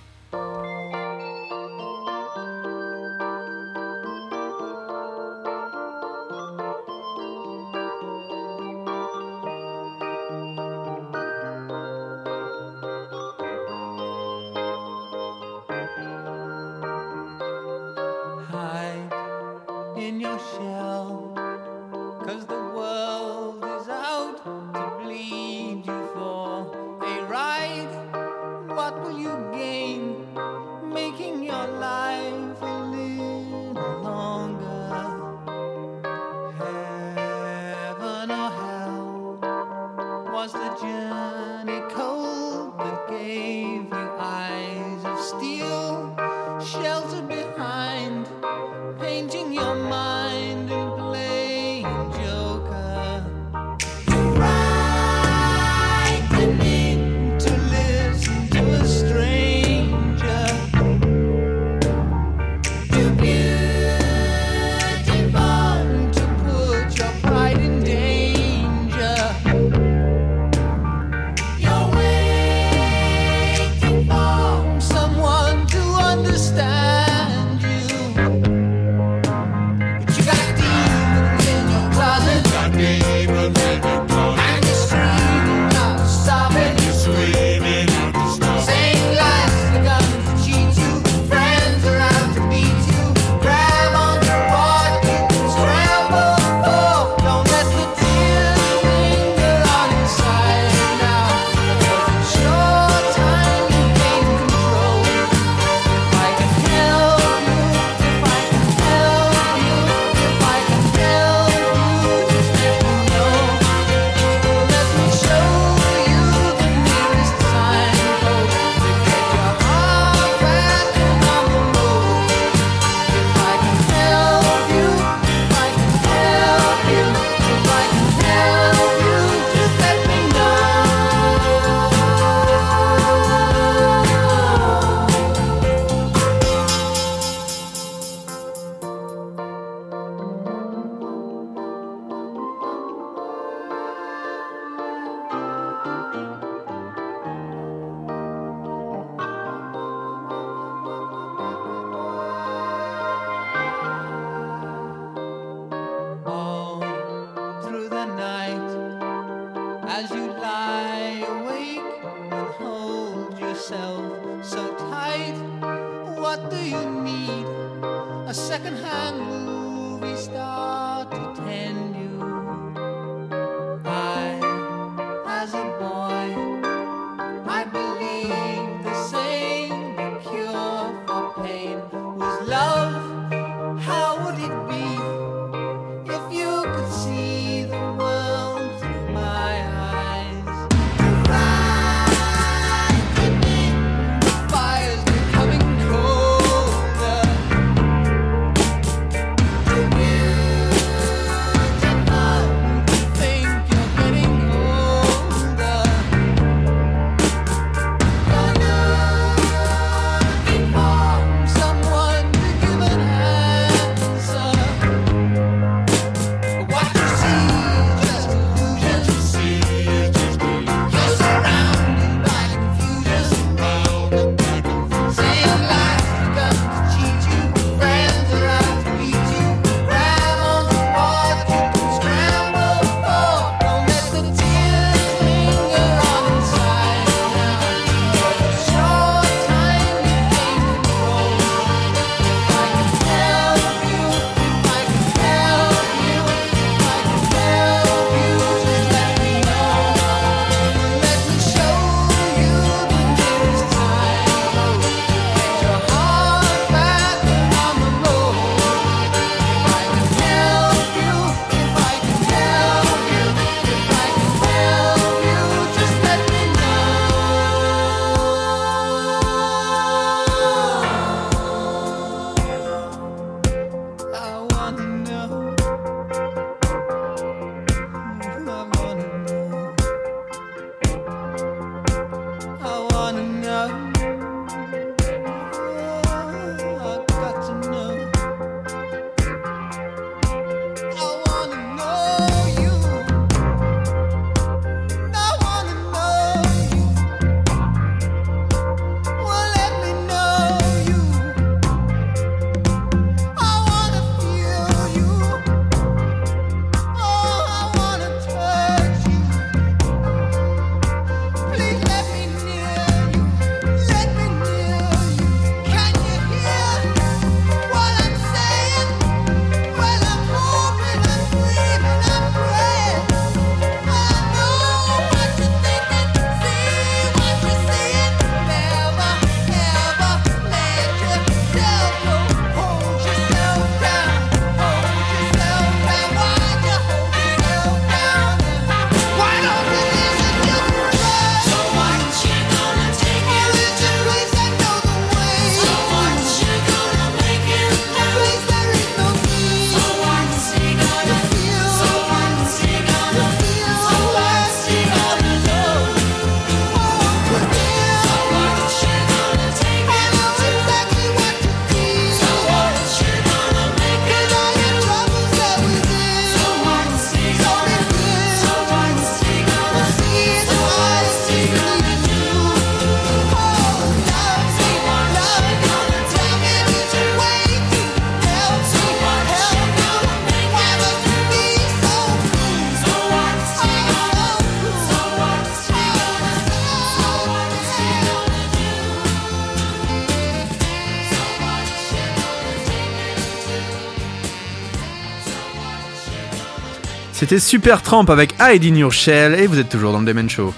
C'était Super Tramp avec Hide in Your Shell et vous êtes toujours dans le Demen Show.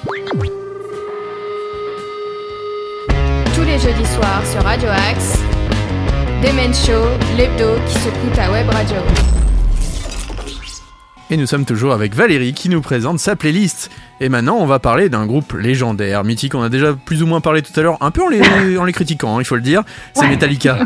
Tous les jeudis soirs sur Radio Axe, Demen Show, l'hebdo qui secoue ta web radio. Et nous sommes toujours avec Valérie qui nous présente sa playlist. Et maintenant, on va parler d'un groupe légendaire, mythique. On a déjà plus ou moins parlé tout à l'heure, un peu en les, en les critiquant, hein, il faut le dire. C'est Metallica.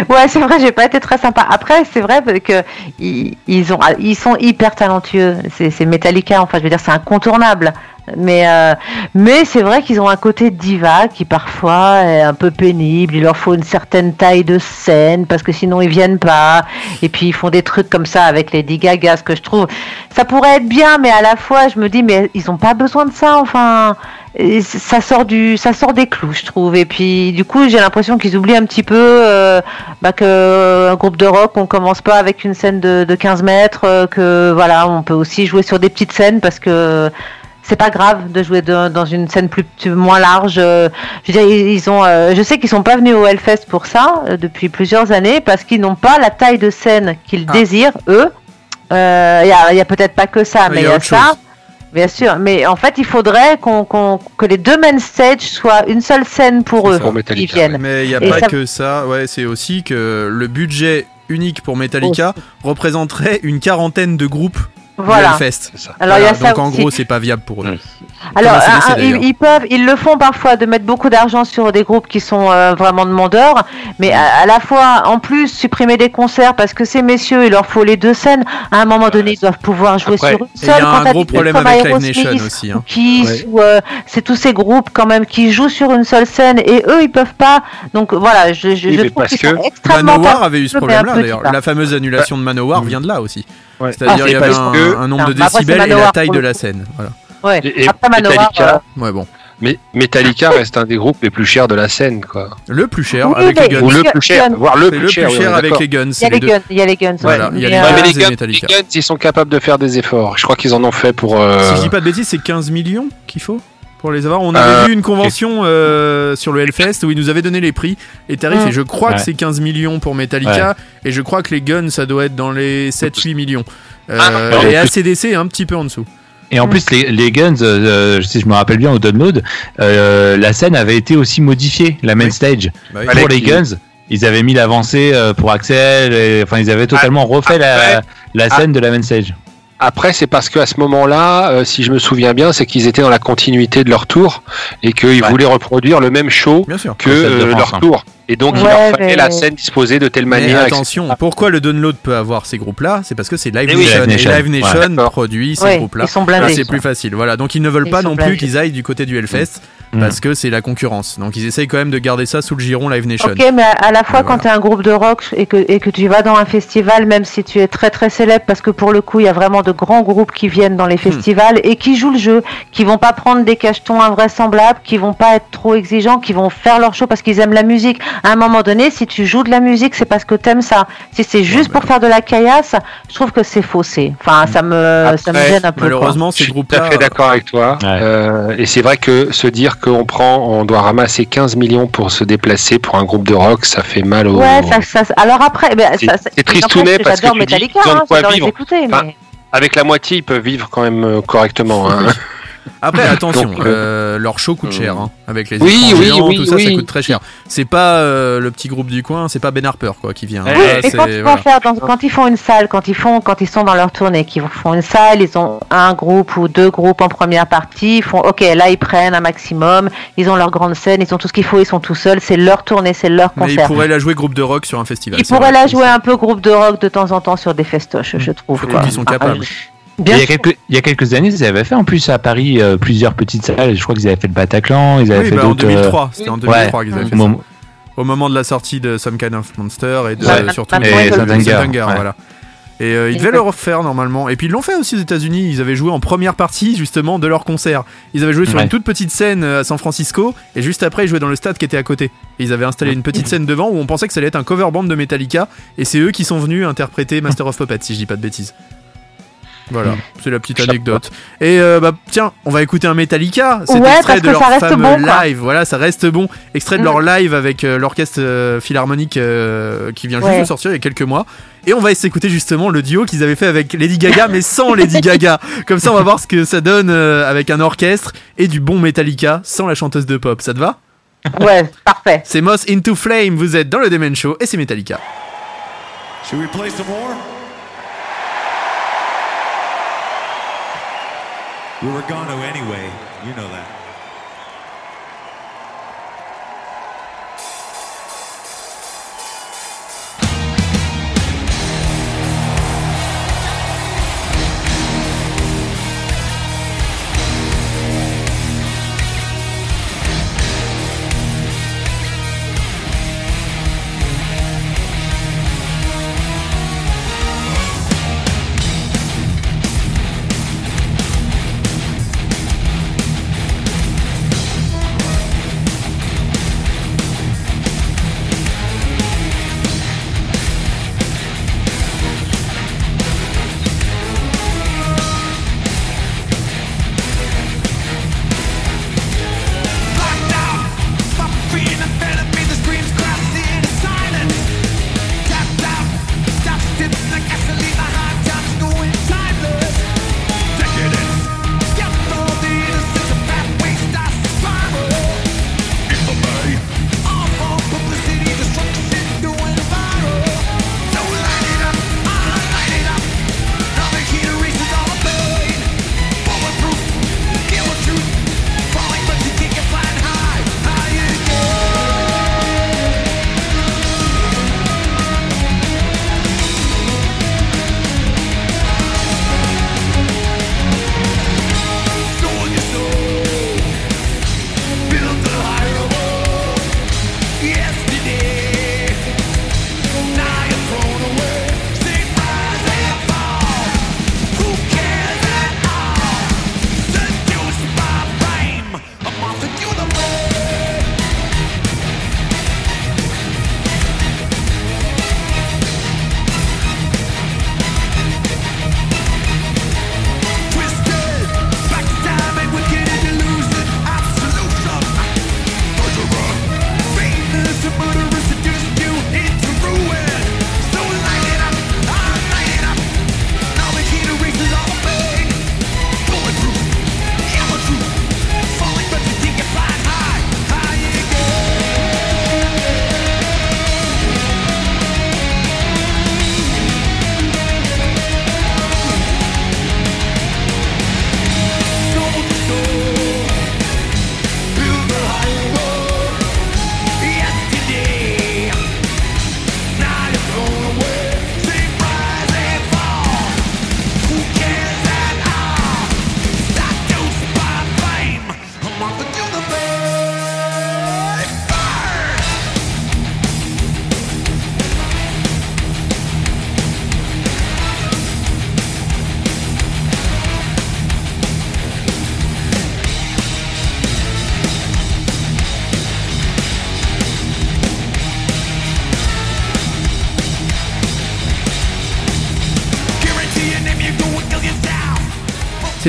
Ouais, c'est vrai, j'ai pas été très sympa. Après, c'est vrai que ils, ont, ils sont hyper talentueux. C'est Metallica, enfin, je veux dire, c'est incontournable. Mais, euh, mais c'est vrai qu'ils ont un côté diva qui parfois est un peu pénible. Il leur faut une certaine taille de scène parce que sinon ils viennent pas. Et puis ils font des trucs comme ça avec Lady Gaga, ce que je trouve. Ça pourrait être bien, mais à la fois je me dis, mais ils ont pas besoin de ça. Enfin, ça sort du, ça sort des clous, je trouve. Et puis du coup, j'ai l'impression qu'ils oublient un petit peu euh, bah, que euh, un groupe de rock, on commence pas avec une scène de, de 15 mètres. euh, que voilà, on peut aussi jouer sur des petites scènes parce que c'est pas grave de jouer de- dans une scène plus plus- moins large. euh, je veux dire, ils, ils ont, euh, je sais qu'ils sont pas venus au Hellfest pour ça euh, depuis plusieurs années parce qu'ils n'ont pas la taille de scène qu'ils Ah. désirent eux. Euh, Il y a, y a peut-être pas que ça, mais il y a y a autre ça. chose. Bien sûr, mais en fait, il faudrait qu'on, qu'on- que les deux main stage soient une seule scène pour eux, qui Metallica, viennent. Mais il n'y a Et pas ça- que ça, ouais, c'est aussi que le budget unique pour Metallica représenterait une quarantaine de groupes Voilà. Alors il y a Voilà, ça donc en aussi. gros, c'est pas viable pour eux. Ouais. Alors, un ils, peuvent, ils le font parfois de mettre beaucoup d'argent sur des groupes qui sont euh, vraiment demandeurs, mais à, à la fois, en plus, supprimer des concerts parce que ces messieurs, il leur faut les deux scènes. À un moment donné, ils doivent pouvoir jouer Après, sur une Et il y seule. a un gros problème avec Live Nation Aerosmith, aussi. Hein. Kiss, Ouais. ou, euh, c'est tous ces groupes quand même qui jouent sur une seule scène et eux, ils peuvent pas. Donc voilà, je, je, Oui, je mais trouve parce que extrêmement Manowar avait eu ce problème-là d'ailleurs. La fameuse annulation de Manowar vient de là aussi. C'est-à-dire Ah, il y avait un, que- un nombre de décibels et la taille de la scène. Voilà. Ouais. Et- et Après Manowar, Metallica, euh, Ouais bon. Mais Metallica reste un des groupes les plus chers de la scène, quoi. Le plus cher Oui, avec les Guns. Ou le plus cher, voire le plus le cher. plus avec les Guns. il y a les guns, il y a les guns. Voilà, ouais. il y a Mais, les Ouais, euh, mais les Guns et les ils sont capables de faire des efforts. Je crois qu'ils en ont fait pour. euh, Si je dis pas de bêtises, c'est 15 millions qu'il faut pour les avoir. On avait Euh, vu une convention euh, sur le Hellfest où ils nous avaient donné les prix, les tarifs, et je crois que c'est 15 millions pour Metallica, et je crois que les Guns, ça doit être dans les 7-8 millions. Euh, Ah, et en plus- ACDC est un petit peu en dessous. Et en plus, les, les Guns, euh, si je me rappelle bien au download, euh, la scène avait été aussi modifiée, la main Oui. stage. Bah oui. Pour les Guns, ils avaient mis l'avancée euh, pour Axel, et, enfin ils avaient totalement refait la, Après- la scène de la main stage. Après, c'est parce qu'à ce moment-là, euh, si je me souviens bien, c'est qu'ils étaient dans la continuité de leur tour et qu'ils Ouais. voulaient reproduire le même show que euh, France, leur hein. tour. Et donc, il Ouais, leur fallait mais- la scène disposée de telle Mais manière. etc. attention, pourquoi le download peut avoir ces groupes-là? C'est parce que c'est Live Eh oui, Nation. Live Nation. Et Live Nation Ouais, produit ces ouais, groupes-là. ils sont Là, blindés. c'est plus facile. Voilà, donc ils ne veulent Ils pas non plus qu'ils aillent du côté du Hellfest Mm. parce que c'est la concurrence. Donc ils essayent quand même de garder ça sous le giron Live Nation. Ok, mais à, à la fois Mais quand tu es un groupe de rock et que, et que tu vas dans un festival, même si tu es très très célèbre, parce que pour le coup, il y a vraiment de grands groupes qui viennent dans les Hmm. festivals et qui jouent le jeu, qui vont pas prendre des cachetons invraisemblables, qui vont pas être trop exigeants, qui vont faire leur show parce qu'ils aiment la musique. À un moment donné, si tu joues de la musique, c'est parce que t'aimes ça. Si c'est juste bah. pour faire de la caillasse, je trouve que c'est faussé. Enfin, ça me, ça me gêne un peu. quoi. Malheureusement, Je ces suis tout groupes-là. à fait d'accord avec toi. Ouais. Euh, et c'est vrai que se dire qu'on prend, on doit ramasser 15 millions pour se déplacer pour un groupe de rock, ça fait mal au. Ouais, ça, ça, alors après, ben, C'est- tristounet parce que tu dis qu'ils ont de hein, quoi vivre. écouter, Enfin, mais- Avec la moitié, ils peuvent vivre quand même euh, correctement. hein. Après, attention, Donc, euh, leur show coûte cher, hein, avec les Oui, oui, géants, oui, tout ça, ça coûte très cher. C'est pas euh, le petit groupe du coin, c'est pas Ben Harper quoi qui vient. Là, c'est- quand ils, vont voilà. faire dans- quand ils font une salle, quand ils font, quand ils sont dans leur tournée, qu'ils font une salle, ils ont un groupe ou deux groupes en première partie, ils font, ok, là ils prennent un maximum, ils ont leur grande scène, ils ont tout ce qu'il faut, ils sont tout seuls, c'est leur tournée, c'est leur Mais ils concert. pourraient la jouer groupe de rock sur un festival. Ils pourraient vrai. la jouer un peu groupe de rock de temps en temps sur des festoches, je trouve. Faut quoi. qu'ils sont Ah, capables. Bien il, y a quelques, il y a quelques années, ils avaient fait en plus à Paris euh, plusieurs petites salles. Je crois qu'ils avaient fait le Bataclan, ils avaient Oui, fait bah, en d'autres. euh, 2003, c'était en 2003 qu'ils avaient au fait ça. Au moment de la sortie de Some Kind of Monster et de, Ouais. euh, surtout Et de- ouais. voilà. Et euh, ils devaient le refaire normalement. Et puis ils l'ont fait aussi aux États-Unis. Ils avaient joué en première partie justement de leur concert. Ils avaient joué sur Ouais. une toute petite scène à San Francisco et juste après ils jouaient dans le stade qui était à côté. Et ils avaient installé une petite scène devant où on pensait que ça allait être un cover band de Metallica et c'est eux qui sont venus interpréter Master of Puppets si je dis pas de bêtises. Voilà, c'est la petite anecdote. Et euh, bah tiens, on va écouter un Metallica. C'est Ouais, extrait parce de que leur ça reste fameux bon, live. Voilà, ça reste bon. Extrait de Mm. leur live avec euh, l'orchestre euh, philharmonique euh, qui vient juste Ouais. de sortir il y a quelques mois. Et on va s'écouter justement le duo qu'ils avaient fait avec Lady Gaga, mais sans Lady Gaga. Comme ça, on va voir ce que ça donne euh, avec un orchestre et du bon Metallica sans la chanteuse de pop. Ça te va? Ouais, parfait. C'est Moss Into Flame, vous êtes dans le Demen Show et c'est Metallica. Should we play some more? We were gonna anyway. You know that.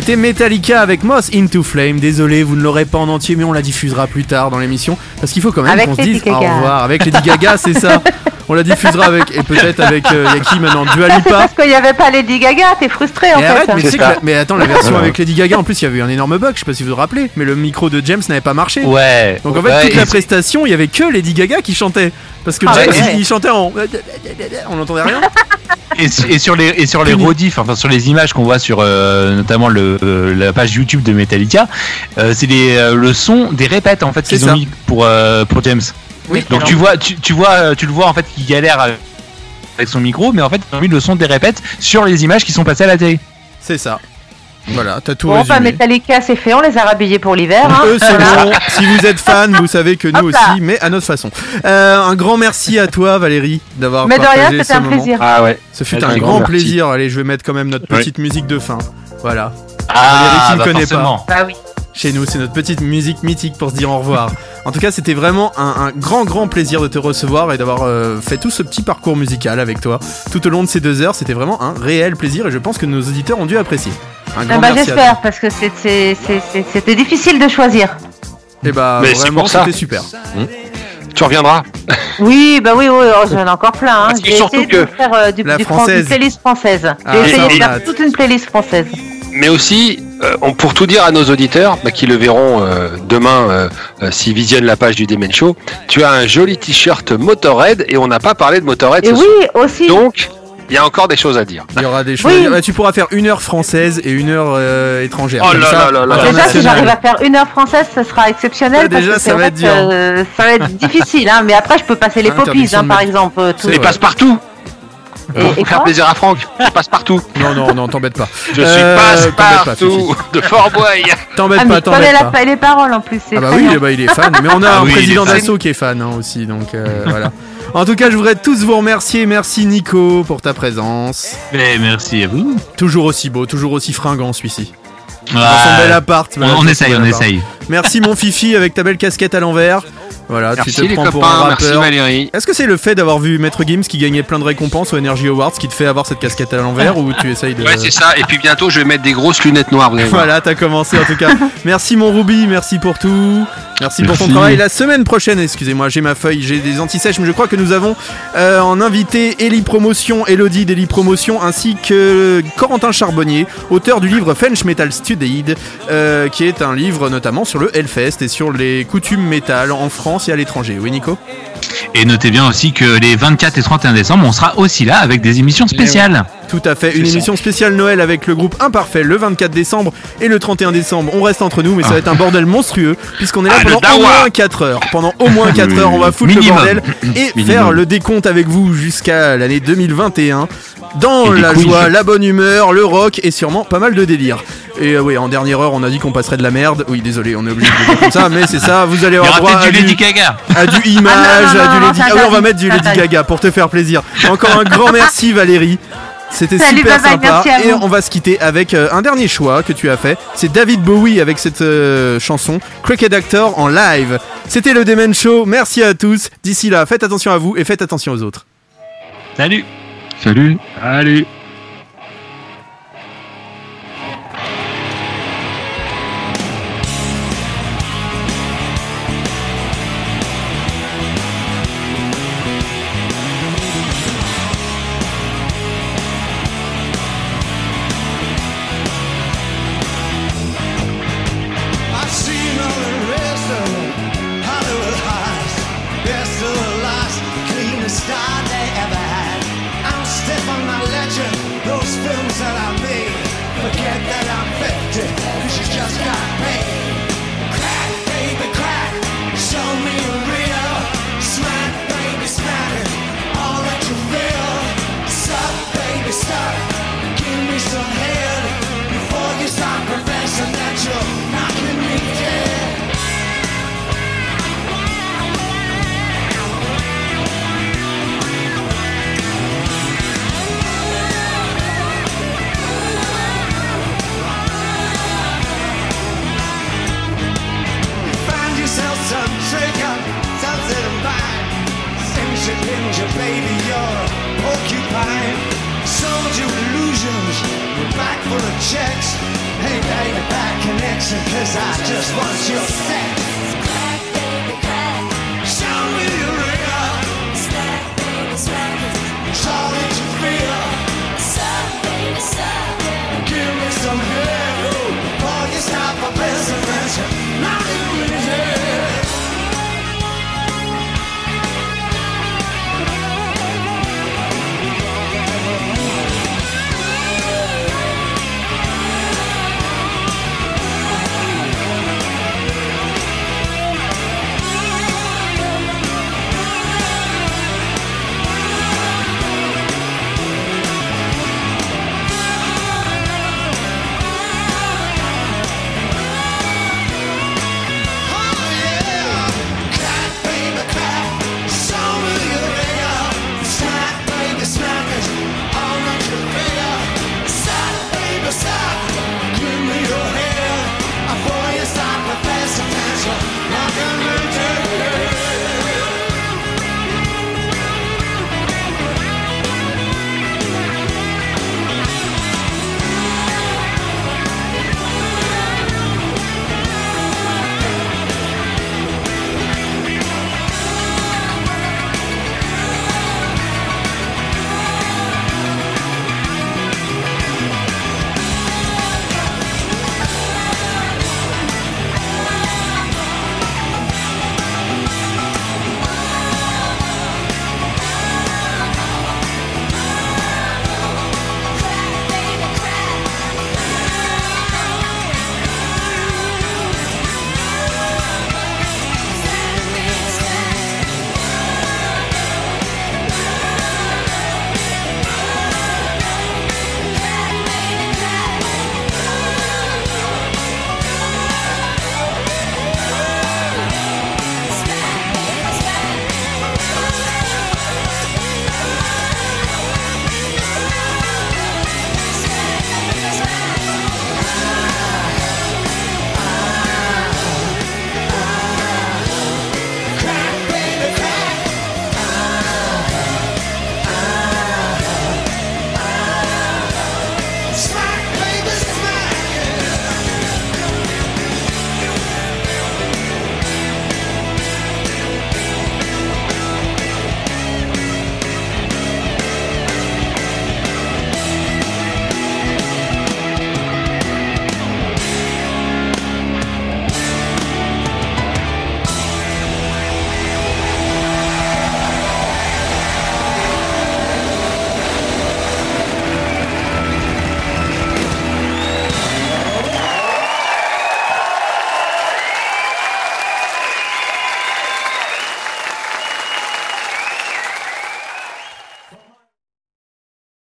C'était Metallica avec Moss Into Flame. Désolé, vous ne l'aurez pas en entier, mais on la diffusera plus tard dans l'émission. Parce qu'il faut quand même Avec qu'on se dise au Gaga. revoir. Avec Lady Gaga, c'est ça. On la diffusera avec. Et peut-être avec. euh, y a qui maintenant? Dua Lipa Parce qu'il n'y avait pas Lady Gaga, t'es frustré en mais fait. arrête, mais, tu sais que ça. la- mais attends, la version avec Lady Gaga, en plus, il y avait eu un énorme bug, je sais pas si vous vous rappelez, mais le micro de James n'avait pas marché. Ouais. Donc en fait, Ouais, toute la et- prestation, il y avait que Lady Gaga qui chantait. Parce que Ah James, ouais. il chantait en. On n'entendait rien. Et, et sur les et sur les rediffs, enfin sur les images qu'on voit sur euh, notamment le euh, la page YouTube de Metallica, euh, c'est euh, le son des répètes en fait C'est qu'ils ont mis pour euh, pour James. Oui, Donc alors- tu vois tu, tu vois tu le vois en fait qu'il galère avec son micro, mais en fait ils ont mis le son des répètes sur les images qui sont passées à la télé. C'est ça. Voilà, t'as tout Bon, bah résumé. Metallica, c'est fait, on les a rhabillés pour l'hiver. Hein. Eux, c'est Voilà. bon. Si vous êtes fan, vous savez que nous aussi, mais à notre façon. Euh, un grand merci à toi, Valérie, d'avoir Mais de partagé rien, c'était un moment. plaisir. Ah ouais. Ce fut Un grand plaisir. Allez, je vais mettre quand même notre Ouais. petite musique de fin. Voilà. Ah, Valérie qui ne bah connaît forcément. Bah oui. Chez nous, c'est notre petite musique mythique pour se dire au revoir. En tout cas, c'était vraiment un, un grand, grand plaisir de te recevoir et d'avoir euh, fait tout ce petit parcours musical avec toi tout au long de ces deux heures. C'était vraiment un réel plaisir et je pense que nos auditeurs ont dû apprécier. Un Ah grand bah merci à toi. j'espère, parce que c'était difficile de choisir. Et bah, Mais c'est vraiment, pour ça. c'était super. Tu Tu reviendras Oui, bah oui, oui, oh, j'en ai encore plein. Hein. J'ai essayé de que- faire euh, du, La du fran- française. une playlist française. Ah, J'ai essayé de faire toute une playlist française. Mais aussi, euh, on- pour tout dire à nos auditeurs, bah, qui le verront euh, demain euh, euh, s'ils visionnent la page du Demen Show, tu as un joli t-shirt Motorhead et on n'a pas parlé de Motorhead Et ce oui, soir. aussi. Donc, il y a encore des choses à dire. Il y aura des choses. Oui. à dire. Bah, tu pourras faire une heure française et une heure euh, étrangère. Oh là ça, là là là. Déjà, si j'arrive à faire une heure française, ce sera exceptionnel. Parce déjà, que ça va être dur. que, euh, ça va être difficile, hein, mais après, je peux passer les poppies, hein, par exemple. tout. Et passe partout Et, et Pour faire plaisir à Franck, tu passes partout. Non, non, non, t'embête pas. Je Euh, suis passe t'embête pas, partout de Fort Boy. T'embête Ah, pas, je t'embête la, pas. pa- les paroles en plus. Ah bah oui, bien. bah, il est fan, mais on a Ah un oui, président d'assaut qui est fan hein, aussi, donc euh, voilà. En tout cas, je voudrais tous vous remercier. Merci Nico pour ta présence. Mais merci à vous. Toujours aussi beau, toujours aussi fringant celui-ci. Dans son bel appart. on, voilà, essaye, on essaye. Merci mon Fifi avec ta belle casquette à l'envers. Voilà, Merci tu te les prends pour un copains, merci rappeur. Valérie. Est-ce que c'est le fait d'avoir vu Maître Gims qui gagnait plein de récompenses aux Energy Awards qui te fait avoir cette casquette à l'envers ou tu essayes de... Ouais, c'est ça. Et puis bientôt, je vais mettre des grosses lunettes noires. Voilà, t'as commencé en tout cas. Merci mon Ruby, merci pour tout. Merci, pour ton travail. La semaine prochaine, excusez-moi, j'ai ma feuille, j'ai des antisèches, mais je crois que nous avons euh, en invité Ellie Promotion, Elodie d'Ellie Promotion, ainsi que Corentin Charbonnier, auteur du livre French Metal Euh, qui est un livre notamment sur le Hellfest et sur les coutumes métal en France et à l'étranger. Oui, Nico? Et notez bien aussi que les 24 et 31 décembre, on sera aussi là avec des émissions spéciales. Tout à fait, une ça. émission spéciale Noël avec le groupe Imparfait le 24 décembre et le 31 décembre. On reste entre nous, mais ça va être un bordel monstrueux puisqu'on est là Ah, pendant au moins 4 heures. Pendant au moins 4 Oui, heures, on va foutre minimum. le bordel et Minimum. faire le décompte avec vous jusqu'à l'année 2021. Dans la joie, la bonne humeur, le rock et sûrement pas mal de délire. Et euh, oui, en dernière heure, on a dit qu'on passerait de la merde. Oui, désolé, on est obligé de le dire comme ça, mais c'est ça. Vous allez Il y avoir aura droit peut-être à du du, à du image, Ah à du Lady. Ah oui, on va mettre du Lady. Gaga pour te faire plaisir. Encore un grand merci Valérie. C'était super bye bye, sympa. Et on va se quitter avec euh, un dernier choix que tu as fait. C'est David Bowie avec cette euh, chanson Cricket Actor en live. C'était le Demen Show. Merci à tous. D'ici là, faites attention à vous et faites attention aux autres. Salut. Salut. Salut.